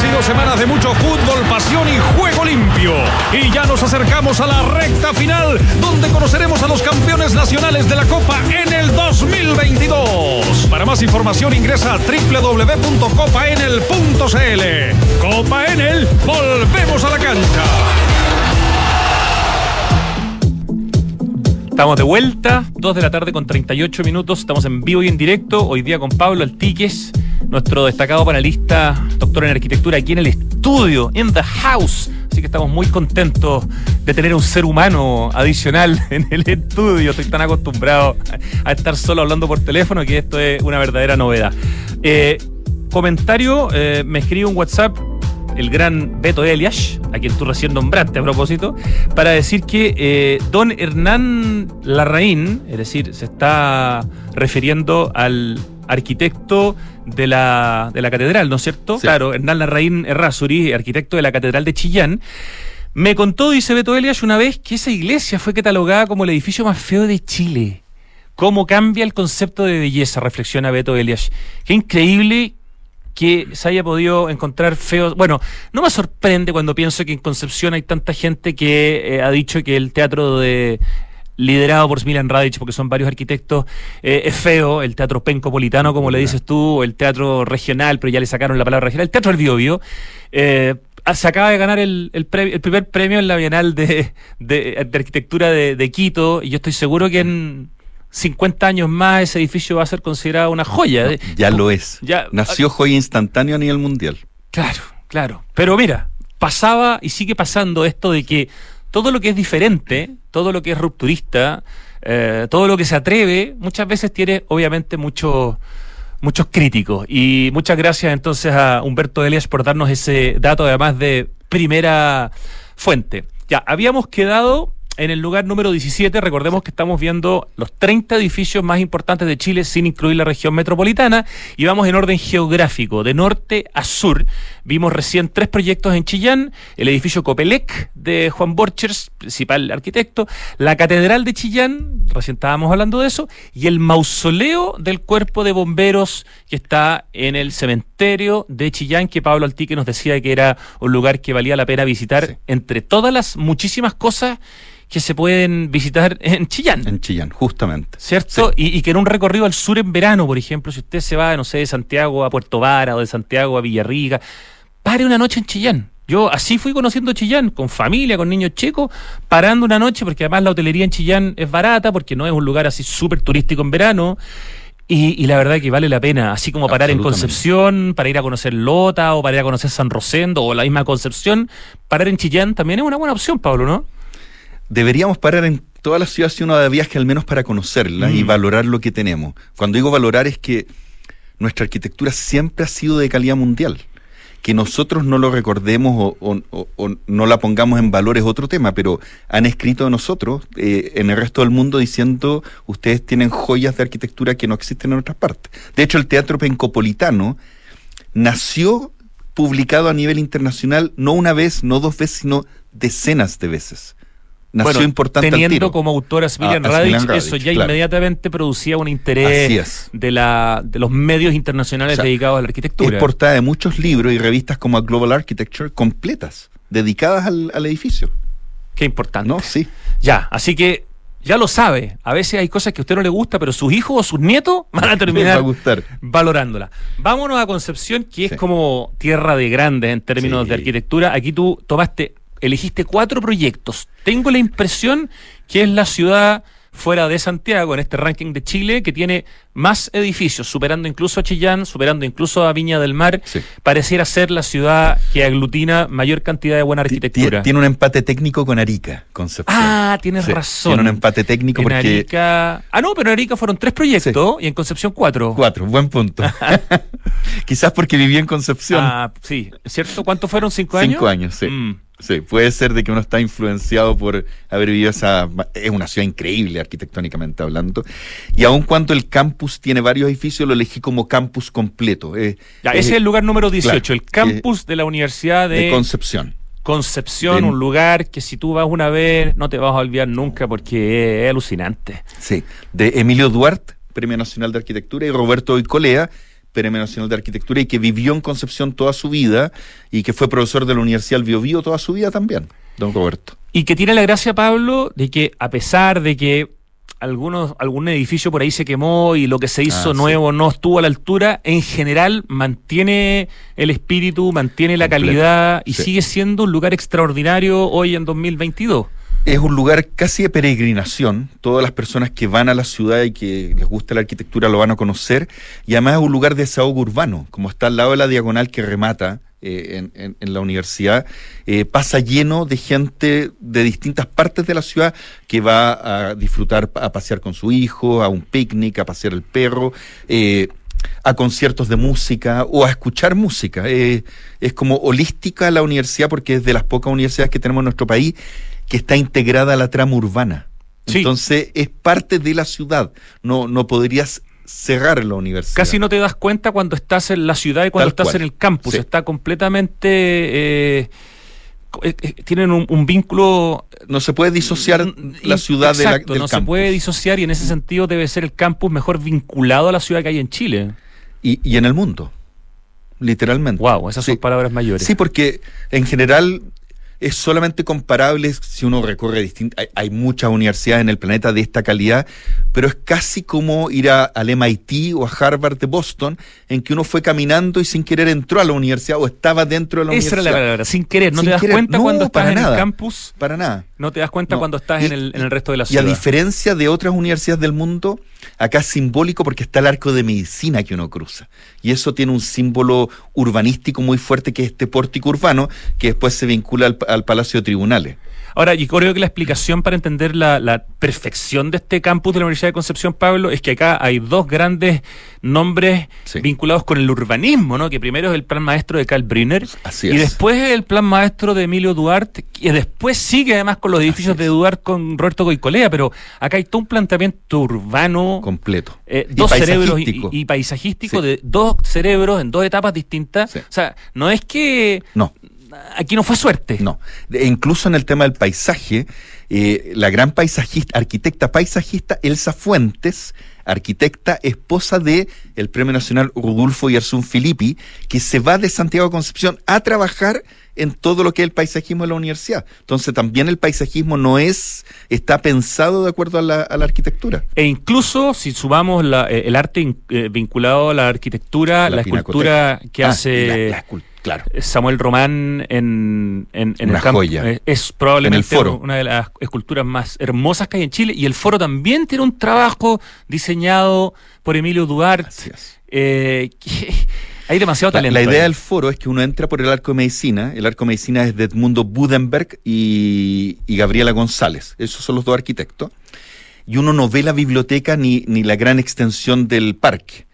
Sido semanas de mucho fútbol, pasión y juego limpio. Y ya nos acercamos a la recta final, donde conoceremos a los campeones nacionales de la Copa en el 2022. Para más información ingresa a www.copaenel.cl. Copa Enel, volvemos a la cancha. Estamos de vuelta, 2 de la tarde con 38 minutos. Estamos en vivo y en directo. Hoy día con Pablo Altiques, nuestro destacado panelista, doctor en arquitectura, aquí en el estudio, in the house. Así que estamos muy contentos de tener un ser humano adicional en el estudio. Estoy tan acostumbrado a estar solo hablando por teléfono que esto es una verdadera novedad. Eh, comentario, eh, me escribe un WhatsApp el gran Beto Elias, a quien tú recién nombraste a propósito, para decir que eh, don Hernán Larraín, es decir, se está refiriendo al arquitecto de la, de la catedral, ¿no es cierto? Claro, Hernán Larraín Errázuri, arquitecto de la catedral de Chillán. Me contó, dice Beto Elias, una vez que esa iglesia fue catalogada como el edificio más feo de Chile. ¿Cómo cambia el concepto de belleza? Reflexiona Beto Elias. Qué increíble que se haya podido encontrar feos. Bueno, no me sorprende cuando pienso que en Concepción hay tanta gente que eh, ha dicho que el teatro de liderado por Milan Radic, porque son varios arquitectos, eh, es feo, el teatro pencopolitano, como le dices tú, o el teatro regional, pero ya le sacaron la palabra regional, el teatro del Biobio, eh, se acaba de ganar el, el, el, primer premio en la Bienal de, de, de Arquitectura de, de, Quito, y yo estoy seguro que en 50 años más ese edificio va a ser considerado una joya. No, ya lo es. Ya, Nació joya instantáneo a nivel mundial. Claro, claro. Pero mira, pasaba y sigue pasando esto de que todo lo que es diferente, todo lo que es rupturista, eh, todo lo que se atreve, muchas veces tiene obviamente muchos muchos críticos. Y muchas gracias entonces a Humberto Elias por darnos ese dato además de primera fuente. Ya, habíamos quedado en el lugar número 17, recordemos que estamos viendo los 30 edificios más importantes de Chile sin incluir la región metropolitana y vamos en orden geográfico, de norte a sur. Vimos recién tres proyectos en Chillán, el edificio Copelec de Juan Borchers, principal arquitecto, la Catedral de Chillán, recién estábamos hablando de eso, y el mausoleo del Cuerpo de Bomberos que está en el cementerio de Chillán, que Pablo Altique nos decía que era un lugar que valía la pena visitar, sí. entre todas las muchísimas cosas que se pueden visitar en Chillán. En Chillán, justamente. ¿Cierto? Sí. Y, y, que en un recorrido al sur en verano, por ejemplo, si usted se va, no sé, de Santiago a Puerto Vara o de Santiago a Villarrica, pare una noche en Chillán. Yo así fui conociendo Chillán, con familia, con niños chicos, parando una noche, porque además la hotelería en Chillán es barata, porque no es un lugar así súper turístico en verano. Y, y, la verdad que vale la pena, así como parar en Concepción, para ir a conocer Lota o para ir a conocer San Rosendo o la misma Concepción, parar en Chillán también es una buena opción, Pablo, ¿no? deberíamos parar en toda la ciudad si uno de viaje al menos para conocerla mm. y valorar lo que tenemos. Cuando digo valorar es que nuestra arquitectura siempre ha sido de calidad mundial. Que nosotros no lo recordemos o, no la pongamos en valor es otro tema, pero han escrito de nosotros eh, en el resto del mundo diciendo ustedes tienen joyas de arquitectura que no existen en otras partes. De hecho, el teatro pencopolitano nació publicado a nivel internacional no una vez, no dos veces, sino decenas de veces nació bueno, importante teniendo como autora a Smilian Radic, eso ya claro. inmediatamente producía un interés de, la, de los medios internacionales o sea, dedicados a la arquitectura. Es portada de muchos libros y revistas como Global Architecture completas, dedicadas al, al edificio. Qué importante. ¿No? Sí. Ya, así que ya lo sabe. A veces hay cosas que a usted no le gusta, pero sus hijos o sus nietos van a terminar a gustar. valorándola. Vámonos a Concepción, que es sí. como tierra de grandes en términos sí. de arquitectura. Aquí tú tomaste elegiste cuatro proyectos. Tengo la impresión que es la ciudad fuera de Santiago en este ranking de Chile que tiene más edificios, superando incluso a Chillán, superando incluso a Viña del Mar. Sí. Pareciera ser la ciudad que aglutina mayor cantidad de buena arquitectura. Tiene un empate técnico con Arica, Concepción. Ah, tienes sí, razón. Tiene un empate técnico en porque... Arica... Ah, no, pero en Arica fueron tres proyectos sí. y en Concepción cuatro. Cuatro, buen punto. Quizás porque viví en Concepción. Ah, sí. ¿Cierto? ¿Cuántos fueron? ¿Cinco años? Cinco años, sí. Mm. Sí, puede ser de que uno está influenciado por haber vivido esa... Es una ciudad increíble arquitectónicamente hablando. Y aun cuando el campus tiene varios edificios, lo elegí como campus completo. Eh, ya, ese es el lugar número 18, claro, el campus eh, de la Universidad de... de Concepción. Concepción, de... un lugar que si tú vas una vez no te vas a olvidar nunca porque es, alucinante. Sí, de Emilio Duarte, Premio Nacional de Arquitectura, y Roberto Oicolea, Premio Nacional de Arquitectura y que vivió en Concepción toda su vida y que fue profesor de la Universidad del Biobío toda su vida también, don Roberto. Y que tiene la gracia, Pablo, de que a pesar de que algunos, algún edificio por ahí se quemó y lo que se hizo Ah, sí. nuevo no estuvo a la altura, en general mantiene el espíritu, mantiene la Completo. calidad y Sí. sigue siendo un lugar extraordinario hoy en 2022. Es un lugar casi de peregrinación. Todas las personas que van a la ciudad y que les gusta la arquitectura lo van a conocer. Y además es un lugar de desahogo urbano, como está al lado de la diagonal que remata eh, en, la universidad. eh, pasa lleno de gente de distintas partes de la ciudad que va a disfrutar, a pasear con su hijo, a un picnic, a pasear el perro. eh, a conciertos de música o a escuchar música. Es como holística la universidad porque es de las pocas universidades que tenemos en nuestro país que está integrada a la trama urbana. Sí. Entonces es parte de la ciudad. No, no podrías cerrar la universidad. Casi no te das cuenta cuando estás en la ciudad y cuando Tal estás cual. en el campus. Sí. Está completamente... eh, eh, tienen un, un vínculo... No se puede disociar la in- ciudad de la- exacto, del no se puede disociar y en ese sentido debe ser el campus mejor vinculado a la ciudad que hay en Chile. Y, y en el mundo, literalmente. Wow, esas Sí. son palabras mayores. Sí, porque en general es solamente comparable si uno recorre distintas. Hay, hay muchas universidades en el planeta de esta calidad, pero es casi como ir a- al MIT o a Harvard de Boston, en que uno fue caminando y sin querer entró a la universidad o estaba dentro de la Esa era universidad. la palabra, sin querer. No Sin te das querer. cuenta No, cuando estás para en el campus, Para nada. No te das cuenta No. cuando estás Y- en, el, en el resto de la Y a ciudad. diferencia de otras universidades del mundo, acá es simbólico porque está el arco de medicina que uno cruza. Y eso tiene un símbolo urbanístico muy fuerte que es este pórtico urbano que después se vincula al, al Palacio de Tribunales. Ahora, y creo que la explicación para entender la, la perfección de este campus de la Universidad de Concepción, Pablo, es que acá hay dos grandes nombres Sí. vinculados con el urbanismo, ¿no? Que primero es el plan maestro de Karl Brunner Así y es. después es el plan maestro de Emilio Duarte, y después sigue además con los edificios de Duarte con Roberto Goicolea, pero acá hay todo un planteamiento urbano Completo. eh, Y dos cerebros y, paisajístico. y paisajístico Sí. de dos cerebros en dos etapas distintas. Sí. O sea, no es que No. Aquí no fue suerte. No, De- incluso en el tema del paisaje, eh, la gran paisajista, arquitecta paisajista Elsa Fuentes, arquitecta, esposa de el Premio Nacional Rudolfo Yarzún Filippi, que se va de Santiago de Concepción a trabajar en todo lo que es el paisajismo de la universidad. Entonces también el paisajismo no es, está pensado de acuerdo a la, a la arquitectura. E incluso si sumamos la- eh, el arte eh, vinculado a la arquitectura, la, escultura que Ah, hace la- la escul- claro. Samuel Román en, en, en Una el campo joya. eh, es probablemente En el foro. una de las esculturas más hermosas que hay en Chile y el foro también tiene un trabajo diseñado por Emilio Duarte. Eh, que- hay demasiado La, talento. la idea ahí. del foro es que uno entra por el arco de medicina. El arco de medicina es de Edmundo Budenberg y, y Gabriela González. Esos son los dos arquitectos. Y uno no ve la biblioteca ni, ni la gran extensión del parque.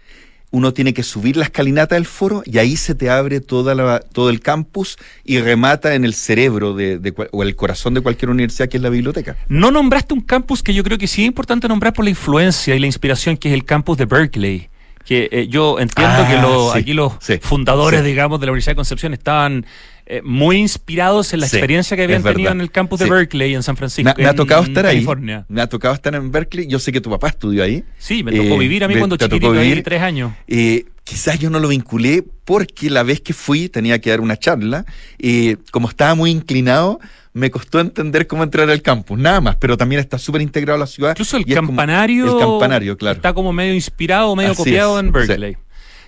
Uno tiene que subir la escalinata del foro y ahí se te abre toda la, todo el campus y remata en el cerebro de, o el corazón de cualquier universidad que es la biblioteca. No nombraste un campus que yo creo que sí es importante nombrar por la influencia y la inspiración, que es el campus de Berkeley. Que eh, yo entiendo Ah, que lo- sí, aquí los sí, fundadores, sí. digamos, de la Universidad de Concepción estaban eh, muy inspirados en la Sí, experiencia que habían tenido en el campus de Sí. Berkeley en San Francisco. Me, me ha en tocado estar California. ahí. Me ha tocado estar en Berkeley. Yo sé que tu papá estudió ahí. Sí, me tocó Eh, vivir a mí cuando chiquitito, ahí, tres años. Eh, quizás yo no lo vinculé porque la vez que fui tenía que dar una charla y como estaba muy inclinado me costó entender cómo entrar al campus, nada más, pero también está súper integrado a la ciudad. Incluso el campanario, el campanario, claro. está como medio inspirado, medio Así copiado es, en Berkeley.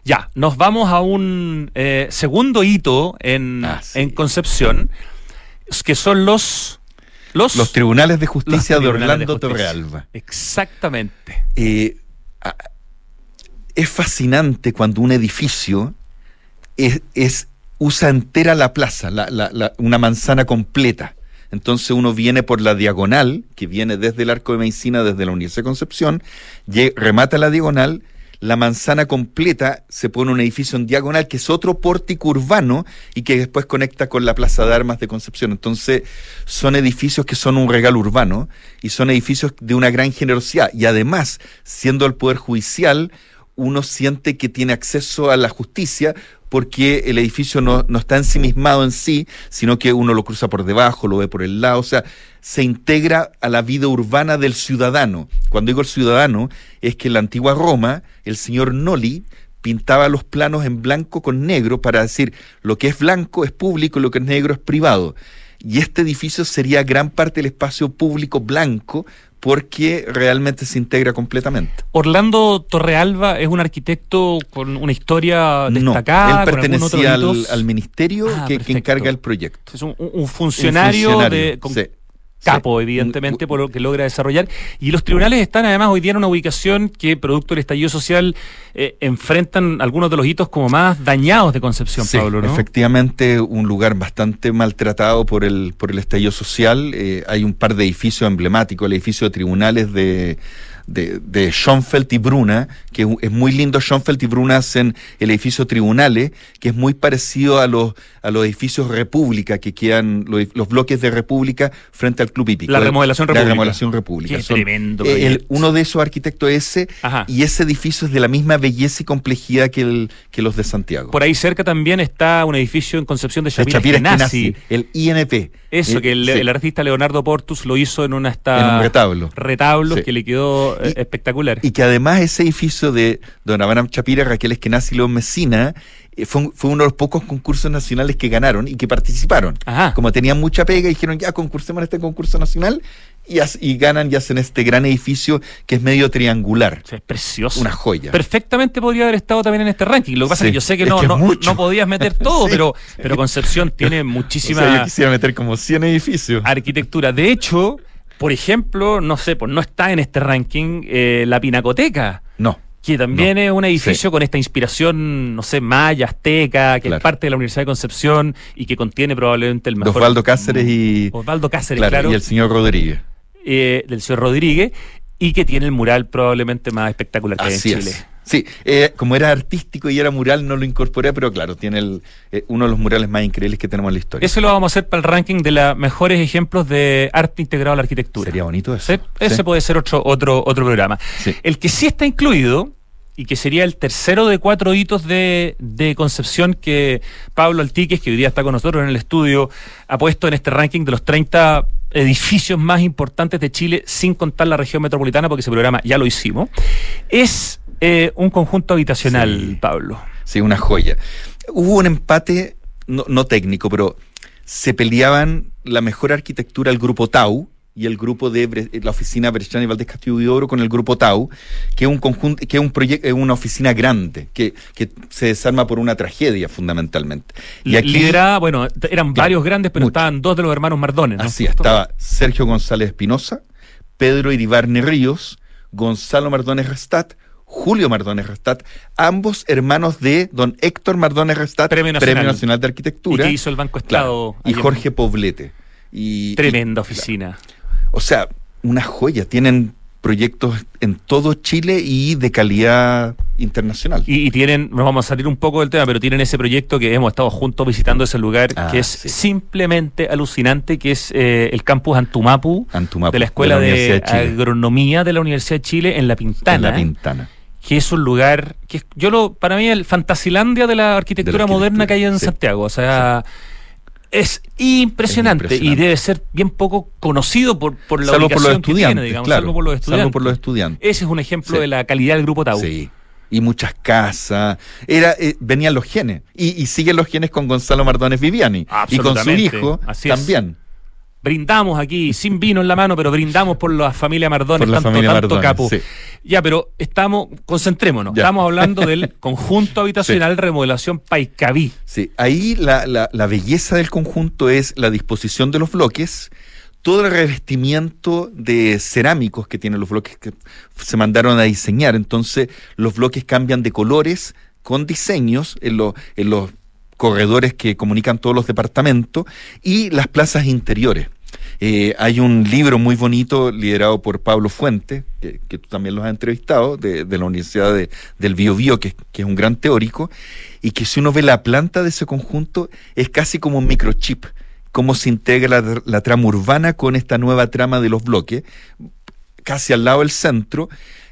Ya, nos vamos a un eh, segundo hito en, Ah, sí. en Concepción, que son los... Los, Los tribunales de justicia de Orlando justicia. Torrealba. Exactamente. Eh, es fascinante cuando un edificio es, es- usa entera la plaza, la- la- la- una manzana completa. Entonces uno viene por la diagonal, que viene desde el arco de medicina, desde la Universidad de Concepción, remata la diagonal, la manzana completa se pone un edificio en diagonal, que es otro pórtico urbano y que después conecta con la Plaza de Armas de Concepción. Entonces son edificios que son un regalo urbano y son edificios de una gran generosidad. Y además, siendo el Poder Judicial, uno siente que tiene acceso a la justicia porque el edificio no, no está ensimismado en sí, sino que uno lo cruza por debajo, lo ve por el lado, o sea, se integra a la vida urbana del ciudadano. Cuando digo el ciudadano, es que en la antigua Roma, el señor Noli pintaba los planos en blanco con negro para decir lo que es blanco es público y lo que es negro es privado. Y este edificio sería gran parte del espacio público blanco porque realmente se integra completamente. Orlando Torrealba es un arquitecto con una historia destacada. No, él pertenecía al, al, ministerio ah, que, que, encarga el proyecto. Es un, un, funcionario, un funcionario, de, con, sí capo, evidentemente, por lo que logra desarrollar. Y los tribunales están además hoy día en una ubicación que, producto del estallido social, eh, enfrentan algunos de los hitos como más dañados de Concepción, Pablo, ¿no? Efectivamente, un lugar bastante maltratado por el, por el estallido social. Eh, hay un par de edificios emblemáticos, el edificio de tribunales de de, de Schoenfeld y Bruna, que es muy lindo. Schoenfeld y Bruna hacen el edificio Tribunales, que es muy parecido a los, a los edificios República, que quedan los, bloques de República frente al Club Hípico. La remodelación República. La remodelación República. Qué tremendo. El, uno de esos arquitectos ese, y ese edificio es de la misma belleza y complejidad que, el, que los de Santiago. Por ahí cerca también está un edificio en Concepción de Chapira, de el INP. Eso, que el, artista Leonardo Portus lo hizo en una esta... En un retablo. Retablos que le quedó eh, espectacular. Y que además ese edificio de Don Abraham Chapira, Raquel Eskenazi y León Mesina eh, fue, fue, uno de los pocos concursos nacionales que ganaron y que participaron. Como tenían mucha pega, dijeron ya concursemos en este concurso nacional y, y, ganan y hacen este gran edificio que es medio triangular. es precioso. Una joya. Perfectamente podría haber estado también en este ranking. Lo que pasa es que yo sé que, no, no, podías meter todo, pero, pero Concepción tiene muchísima. yo quisiera meter como 100 edificios. Arquitectura. De hecho, por ejemplo, no sé, pues no está en este ranking eh, la Pinacoteca. No que también es un edificio con esta inspiración, no sé, maya, azteca, que es parte de la Universidad de Concepción y que contiene probablemente el mejor. Osvaldo Cáceres y. Osvaldo Cáceres, claro. Y el señor Rodríguez. Eh, del señor Rodríguez, y que tiene el mural probablemente más espectacular que hay en Chile. Sí, eh, como era artístico y era mural, no lo incorporé, pero claro, tiene el, eh, uno de los murales más increíbles que tenemos en la historia. Eso lo vamos a hacer para el ranking de los mejores ejemplos de arte integrado a la arquitectura. Sería bonito eso. Ese puede ser otro, otro, otro programa. El que sí está incluido, y que sería el tercero de cuatro hitos de, de Concepción que Pablo Altiques, que hoy día está con nosotros en el estudio, ha puesto en este ranking de los 30 edificios más importantes de Chile, sin contar la región metropolitana, porque ese programa ya lo hicimos, es eh, un conjunto habitacional, Pablo. Sí, una joya. Hubo un empate, no, no técnico, pero se peleaban la mejor arquitectura el grupo Tau, y el grupo de la oficina Berchani Valdés Castillo y Oro con el grupo Tau, que es un conjunto, que es un proyecto, es una oficina grande, que, que, se desarma por una tragedia fundamentalmente. Y aquí era, bueno, eran varios grandes, pero estaban dos de los hermanos Mardones. Así, estaba Sergio González Espinosa, Pedro Iribarne Ríos, Gonzalo Mardones Restat, Julio Mardones Restat, ambos hermanos de don Héctor Mardones Restat, Premio Nacional, de Arquitectura. Y que hizo el Banco Estado. y Jorge Poblete. Y, Tremenda oficina. O sea, una joya. Tienen proyectos en todo Chile y de calidad internacional. Y, tienen, nos vamos a salir un poco del tema, pero tienen ese proyecto que hemos estado juntos visitando ese lugar, ah, que es simplemente alucinante, que es eh, el campus Antumapu, de la Escuela de, Agronomía de la Universidad de Chile en La Pintana. En La Pintana. Que es un lugar que yo lo, para mí, el Fantasilandia de la arquitectura, moderna que hay en Santiago. O sea, es impresionante, y debe ser bien poco conocido por, por la salvo por los estudiantes, digamos, salvo, por los estudiantes. por los estudiantes. Ese es un ejemplo de la calidad del grupo Tau. Sí. Y muchas casas. Era, eh, venían los genes. Y, y, siguen los genes con Gonzalo Mardones Viviani. Y con su hijo también brindamos aquí, sin vino en la mano, pero brindamos por la familia Mardones, tanto, tanto capo. Ya, pero estamos, concentrémonos, estamos hablando del conjunto habitacional remodelación Paicaví. Sí, ahí la, la, la belleza del conjunto es la disposición de los bloques, todo el revestimiento de cerámicos que tienen los bloques que se mandaron a diseñar. Entonces, los bloques cambian de colores con diseños en, en los corredores que comunican todos los departamentos y las plazas interiores. Eh, hay un libro muy bonito liderado por Pablo Fuente, que, tú también lo has entrevistado, de, la Universidad de, del Bio que, es un gran teórico, y que si uno ve la planta de ese conjunto es casi como un microchip, cómo se integra la, la trama urbana con esta nueva trama de los bloques, casi al lado del centro,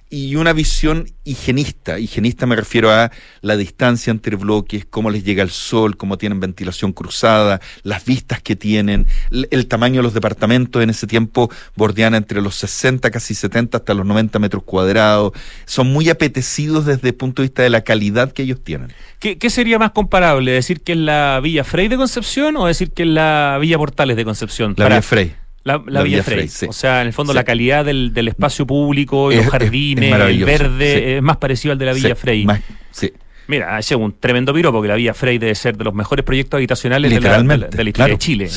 y una visión higienista. Higienista me refiero a la distancia entre bloques, cómo les llega el sol, cómo tienen ventilación cruzada, las vistas que tienen, el, tamaño de los departamentos en ese tiempo bordean entre los 60, casi 70 hasta los 90 metros cuadrados. Son muy apetecidos desde el punto de vista de la calidad que ellos tienen. ¿Qué, qué sería más comparable? ¿Decir que es la Villa Frey de Concepción o decir que es la Villa Portales de Concepción? La Para- Villa Frey. La, la La Villa Villa Frey. Sí. O sea, en el fondo Sí. la calidad del, del espacio público, y Es- los es- es jardines, el verde, sí. es más parecido al de la Villa Frey. más- sí. Mira, ese es un tremendo piropo que la Villa Frey debe ser de los mejores proyectos habitacionales de la, de la- de la historia claro. de Chile.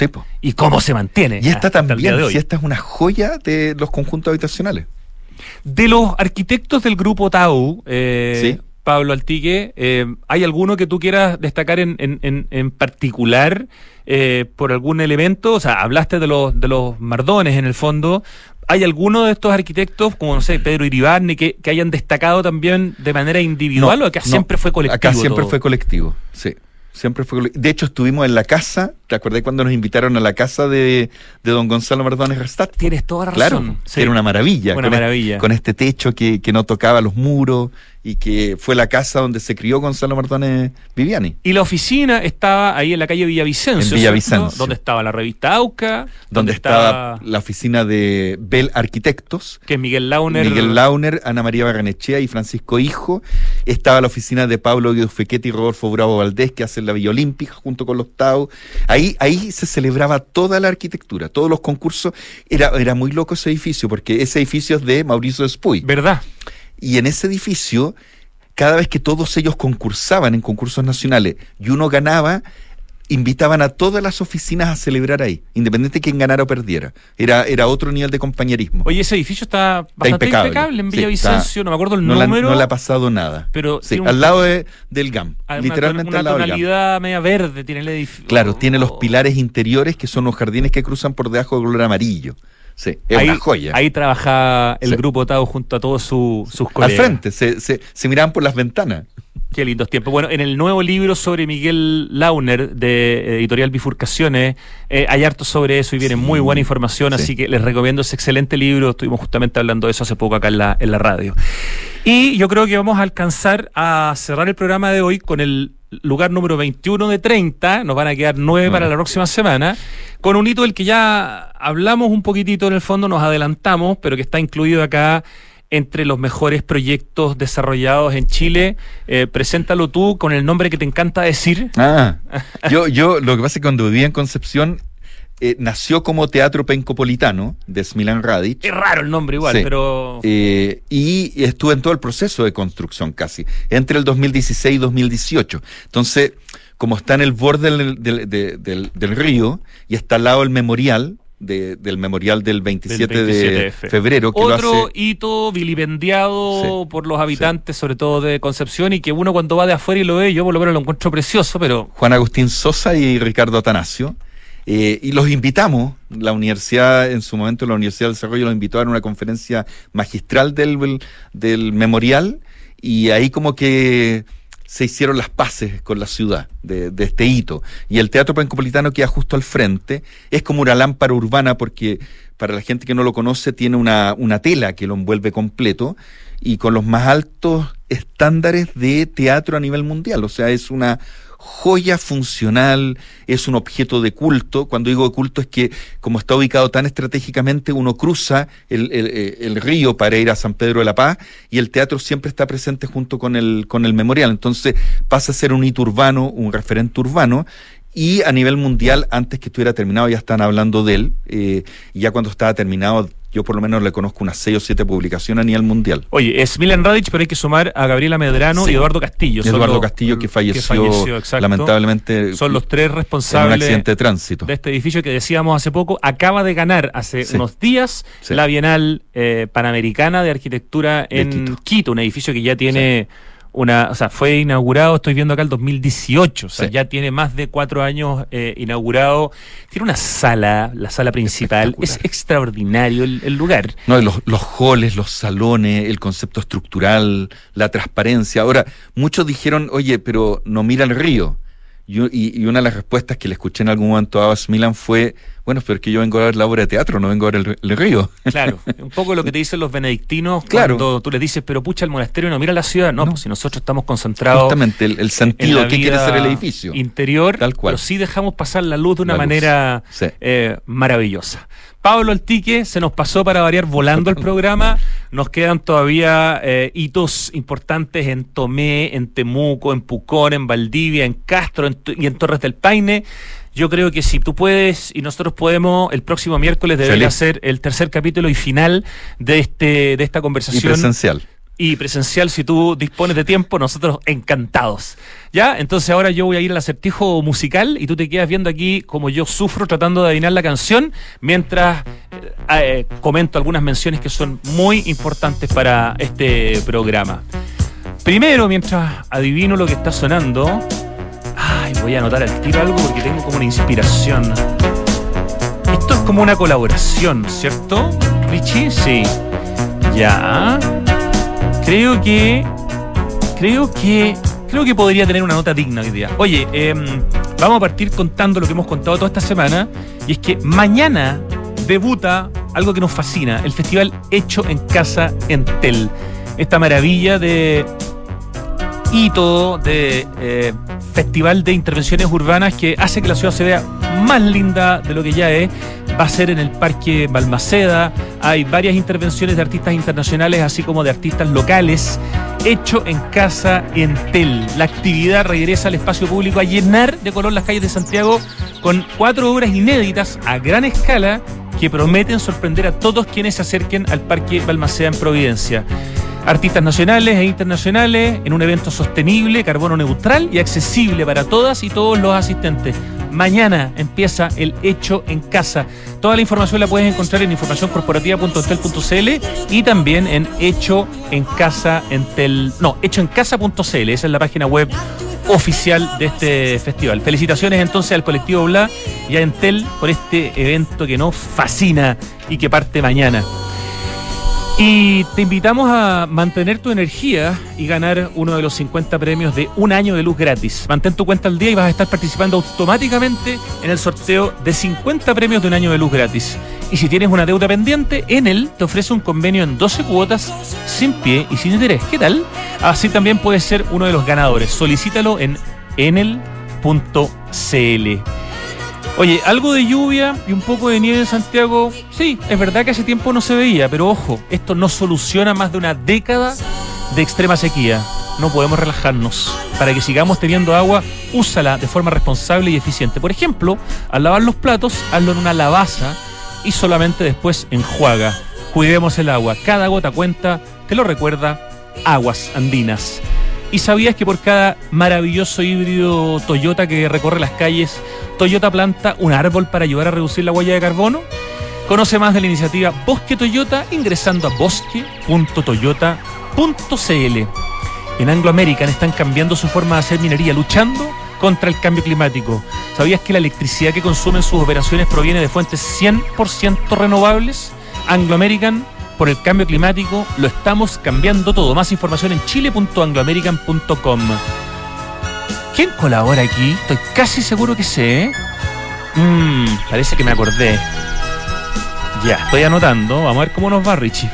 Y cómo se mantiene. Y esta también, de hoy. si esta es una joya de los conjuntos habitacionales. De los arquitectos del grupo Tau, eh, Sí. Pablo Altique, eh, ¿hay alguno que tú quieras destacar en, en, en, particular eh, por algún elemento? O sea, hablaste de los, de los mardones en el fondo. ¿Hay alguno de estos arquitectos, como no sé, Pedro Iribarne, que, que hayan destacado también de manera individual No, o acá no. siempre fue colectivo? Acá siempre todo? fue colectivo, sí. Siempre fue De hecho, estuvimos en la casa, ¿te acordás cuando nos invitaron a la casa de, de don Gonzalo Mardones Restat? Tienes toda la Claro, razón. sí. era una maravilla. Una con maravilla. con este techo que, que no tocaba los muros y que fue la casa donde se crió Gonzalo Mardones Viviani. Y la oficina estaba ahí en la calle Villavicencio. En. Villavicencio. Donde estaba la revista AUCA. Donde estaba la oficina de Bell Arquitectos. Que es Miguel Launer. Miguel Launer, Ana María Barranechea y Francisco Hijo. Estaba la oficina de Pablo Guido Fequetti y Rodolfo Bravo Valdés, que hacen la Villa Olímpica junto con los Tau. Ahí, ahí se celebraba toda la arquitectura, todos los concursos. Era, era muy loco ese edificio, porque ese edificio es de Mauricio Despuy. ¿Verdad? Y en ese edificio, cada vez que todos ellos concursaban en concursos nacionales y uno ganaba, invitaban a todas las oficinas a celebrar ahí, independiente de quién ganara o perdiera. Era, era otro nivel de compañerismo. Oye, ese edificio está Está bastante impecable. impecable, en Sí, Villavicencio, está- no me acuerdo el no número. no le ha pasado nada. Pero Sí, un- al lado de- del GAM, Ah, una literalmente ton- al lado Una del GAM. tonalidad media verde tiene el edificio. Claro, tiene los pilares interiores que son los jardines que cruzan por debajo de color amarillo. Sí, es ahí, una joya. Ahí trabajaba el Sí. grupo Tao junto a todos su- sus Al colegas. frente, se, se, se miraban por las ventanas. Qué lindos tiempos. Bueno, en el nuevo libro sobre Miguel Launer de Editorial Bifurcaciones, eh, hay harto sobre eso y viene Sí, muy buena información, sí. así que les recomiendo ese excelente libro. Estuvimos justamente hablando de eso hace poco acá en la, en la radio. Y yo creo que vamos a alcanzar a cerrar el programa de hoy con el lugar número 21 de 30. Nos van a quedar 9 para la próxima semana. Con un hito del que ya hablamos un poquitito en el fondo, nos adelantamos, pero que está incluido acá entre los mejores proyectos desarrollados en Chile. Eh, preséntalo tú con el nombre que te encanta decir. Ah, yo, yo, lo que pasa es que cuando vivía en Concepción, eh, nació como Teatro Pencopolitano de Smilan Radic. Es raro el nombre igual, Sí. pero... Eh, y estuve en todo el proceso de construcción casi, entre el 2016 y 2018. Entonces, como está en el borde del, del- de- del- del río y está al lado el memorial, de- del memorial del 27, del 27 de de fe. febrero, que Otro lo hace... hito vilipendiado por los habitantes, sobre todo de Concepción, y que uno cuando va de afuera y lo ve, yo por lo menos lo encuentro precioso, pero Juan Agustín Sosa y Ricardo Atanasio. Eh, y los invitamos, la universidad, en su momento la Universidad del Desarrollo los invitó a una conferencia magistral del, del memorial y ahí como que se hicieron las paces con la ciudad de, este hito. Y el Teatro Pencopolitano queda justo al frente, es como una lámpara urbana porque para la gente que no lo conoce tiene una, una tela que lo envuelve completo y con los más altos estándares de teatro a nivel mundial. O sea, es una joya funcional, es un objeto de culto. Cuando digo de culto es que como está ubicado tan estratégicamente, uno cruza el, el- eh, el río para ir a San Pedro de la Paz y el teatro siempre está presente junto con el, con el memorial. Entonces pasa a ser un hito urbano, un referente urbano. Y a nivel mundial, antes que estuviera terminado, ya están hablando de él. eh, y ya cuando estaba terminado, yo por lo menos le conozco unas seis o siete publicaciones a nivel mundial. Oye, es Milan Radic, pero hay que sumar a Gabriela Medrano Sí. y Eduardo Castillo. Eduardo los- Castillo, que falleció, exacto. lamentablemente Son los tres en un responsables accidente de tránsito. de este edificio que decíamos hace poco. Acaba de ganar hace Sí. unos días Sí. la Bienal eh, Panamericana de Arquitectura De en Quito. Quito. un edificio que ya tiene una, o sea, fue inaugurado, estoy viendo acá el 2018, o sea, Sí. ya tiene más de cuatro años eh, inaugurado. Tiene una sala, la sala principal, es extraordinario el, el lugar. No, los, los halls, los salones, el concepto estructural, la transparencia. Ahora, muchos dijeron, oye, pero no mira el río. Y, y- una de las respuestas que le escuché en algún momento a Abbas Milan fue, bueno, pero es que yo vengo a ver la obra de teatro, no vengo a ver el, el río. Claro, un poco lo que te dicen los benedictinos Claro. cuando tú les dices, pero pucha, el monasterio no mira la ciudad. No, pues si nosotros estamos concentrados Justamente el, el en sentido que quiere ser el edificio. interior, Tal cual. pero sí dejamos pasar la luz de una La manera Sí. eh, maravillosa. Pablo Altique se nos pasó para variar volando el programa. Nos quedan todavía eh, hitos importantes en Tomé, en Temuco, en Pucón, en Valdivia, en Castro en y en Torres del Paine. Yo creo que si tú puedes y nosotros podemos, el próximo miércoles debería ser el tercer capítulo y final de este de esta Y conversación presencial. Y presencial si tú dispones de tiempo, nosotros encantados. ¿Ya? Entonces ahora yo voy a ir al acertijo musical y tú te quedas viendo aquí como yo sufro tratando de adivinar la canción mientras eh, eh, comento algunas menciones que son muy importantes para este programa. Primero, mientras adivino lo que está sonando, ay, voy a anotar al tiro algo porque tengo como una inspiración. Esto es como una colaboración, ¿cierto? Richie, sí. Ya. Creo que. Creo que. Creo que podría tener una nota digna hoy día. Oye, em, vamos a partir contando lo que hemos contado toda esta semana. Y es que mañana debuta algo que nos fascina: el festival Hecho en Casa Entel. Esta maravilla de hito de eh, festival de intervenciones urbanas que hace que la ciudad se vea más linda de lo que ya es. Va a ser en el Parque Balmaceda. Hay varias intervenciones de artistas internacionales, así como de artistas locales. Hecho en casa en Tel. La actividad regresa al espacio público a llenar de color las calles de Santiago con cuatro obras inéditas a gran escala que prometen sorprender a todos quienes se acerquen al Parque Balmaceda en Providencia. Artistas nacionales e internacionales en un evento sostenible, carbono neutral y accesible para todas y todos los asistentes. Mañana empieza el Hecho en Casa. Toda la información la puedes encontrar en informacioncorporativa.entel.cl y también en Hecho en Casa Entel, no, hechoencasa.cl, esa es la página web oficial de este festival. Felicitaciones entonces al colectivo Bla y a Entel por este evento que nos fascina y que parte mañana. Y te invitamos a mantener tu energía y ganar uno de los 50 premios de un año de luz gratis. Mantén tu cuenta al día y vas a estar participando automáticamente en el sorteo de 50 premios de un año de luz gratis. Y si tienes una deuda pendiente, Enel te ofrece un convenio en 12 cuotas sin pie y sin interés. ¿Qué tal? Así también puedes ser uno de los ganadores. Solicítalo en enel.cl. Oye, algo de lluvia y un poco de nieve en Santiago, sí, es verdad que hace tiempo no se veía, pero ojo, esto no soluciona más de una década de extrema sequía. No podemos relajarnos. Para que sigamos teniendo agua, úsala de forma responsable y eficiente. Por ejemplo, al lavar los platos, hazlo en una lavaza y solamente después enjuaga. Cuidemos el agua. Cada gota cuenta, te lo recuerda Aguas Andinas. ¿Y sabías que por cada maravilloso híbrido Toyota que recorre las calles, Toyota planta un árbol para ayudar a reducir la huella de carbono? Conoce más de la iniciativa Bosque Toyota ingresando a bosque.toyota.cl. En Anglo American están cambiando su forma de hacer minería, luchando contra el cambio climático. ¿Sabías que la electricidad que consumen sus operaciones proviene de fuentes 100% renovables? Anglo American, por el cambio climático, lo estamos cambiando todo. Más información en chile.angloamerican.com. ¿Quién colabora aquí? Estoy casi seguro que sé. ¿eh? Mm, parece que me acordé. Ya, estoy anotando. Vamos a ver cómo nos va, Richie.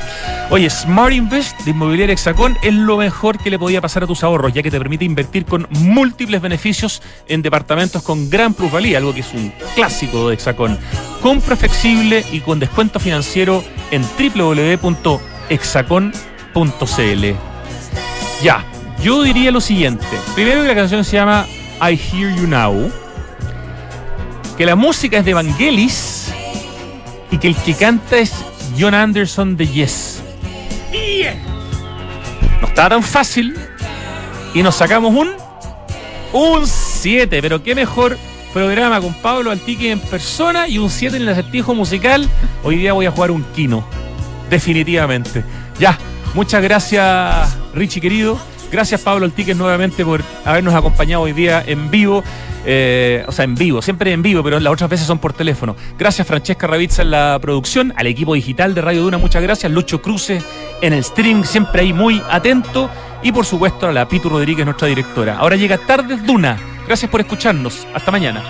Oye, Smart Invest de Inmobiliaria Hexacón es lo mejor que le podía pasar a tus ahorros, ya que te permite invertir con múltiples beneficios en departamentos con gran plusvalía, algo que es un clásico de Hexacón. Compra flexible y con descuento financiero en www.hexacon.cl. Ya, yo diría lo siguiente. Primero que la canción se llama I Hear You Now. Que la música es de Vangelis y que el que canta es John Anderson de Yes. No estaba tan fácil y nos sacamos un un 7, pero qué mejor programa con Pablo Altique en persona y un 7 en el acertijo musical. Hoy día voy a jugar un Kino, definitivamente. Ya, muchas gracias Richie querido. Gracias Pablo Altique nuevamente por habernos acompañado hoy día en vivo. Eh, o sea, en vivo, siempre en vivo, pero las otras veces son por teléfono. Gracias Francesca Ravizza en la producción, al equipo digital de Radio Duna, muchas gracias. Lucho Cruces en el stream, siempre ahí muy atento. Y por supuesto a la Pitu Rodríguez, nuestra directora. Ahora llega Tardes Duna, Gracias por escucharnos. Hasta mañana.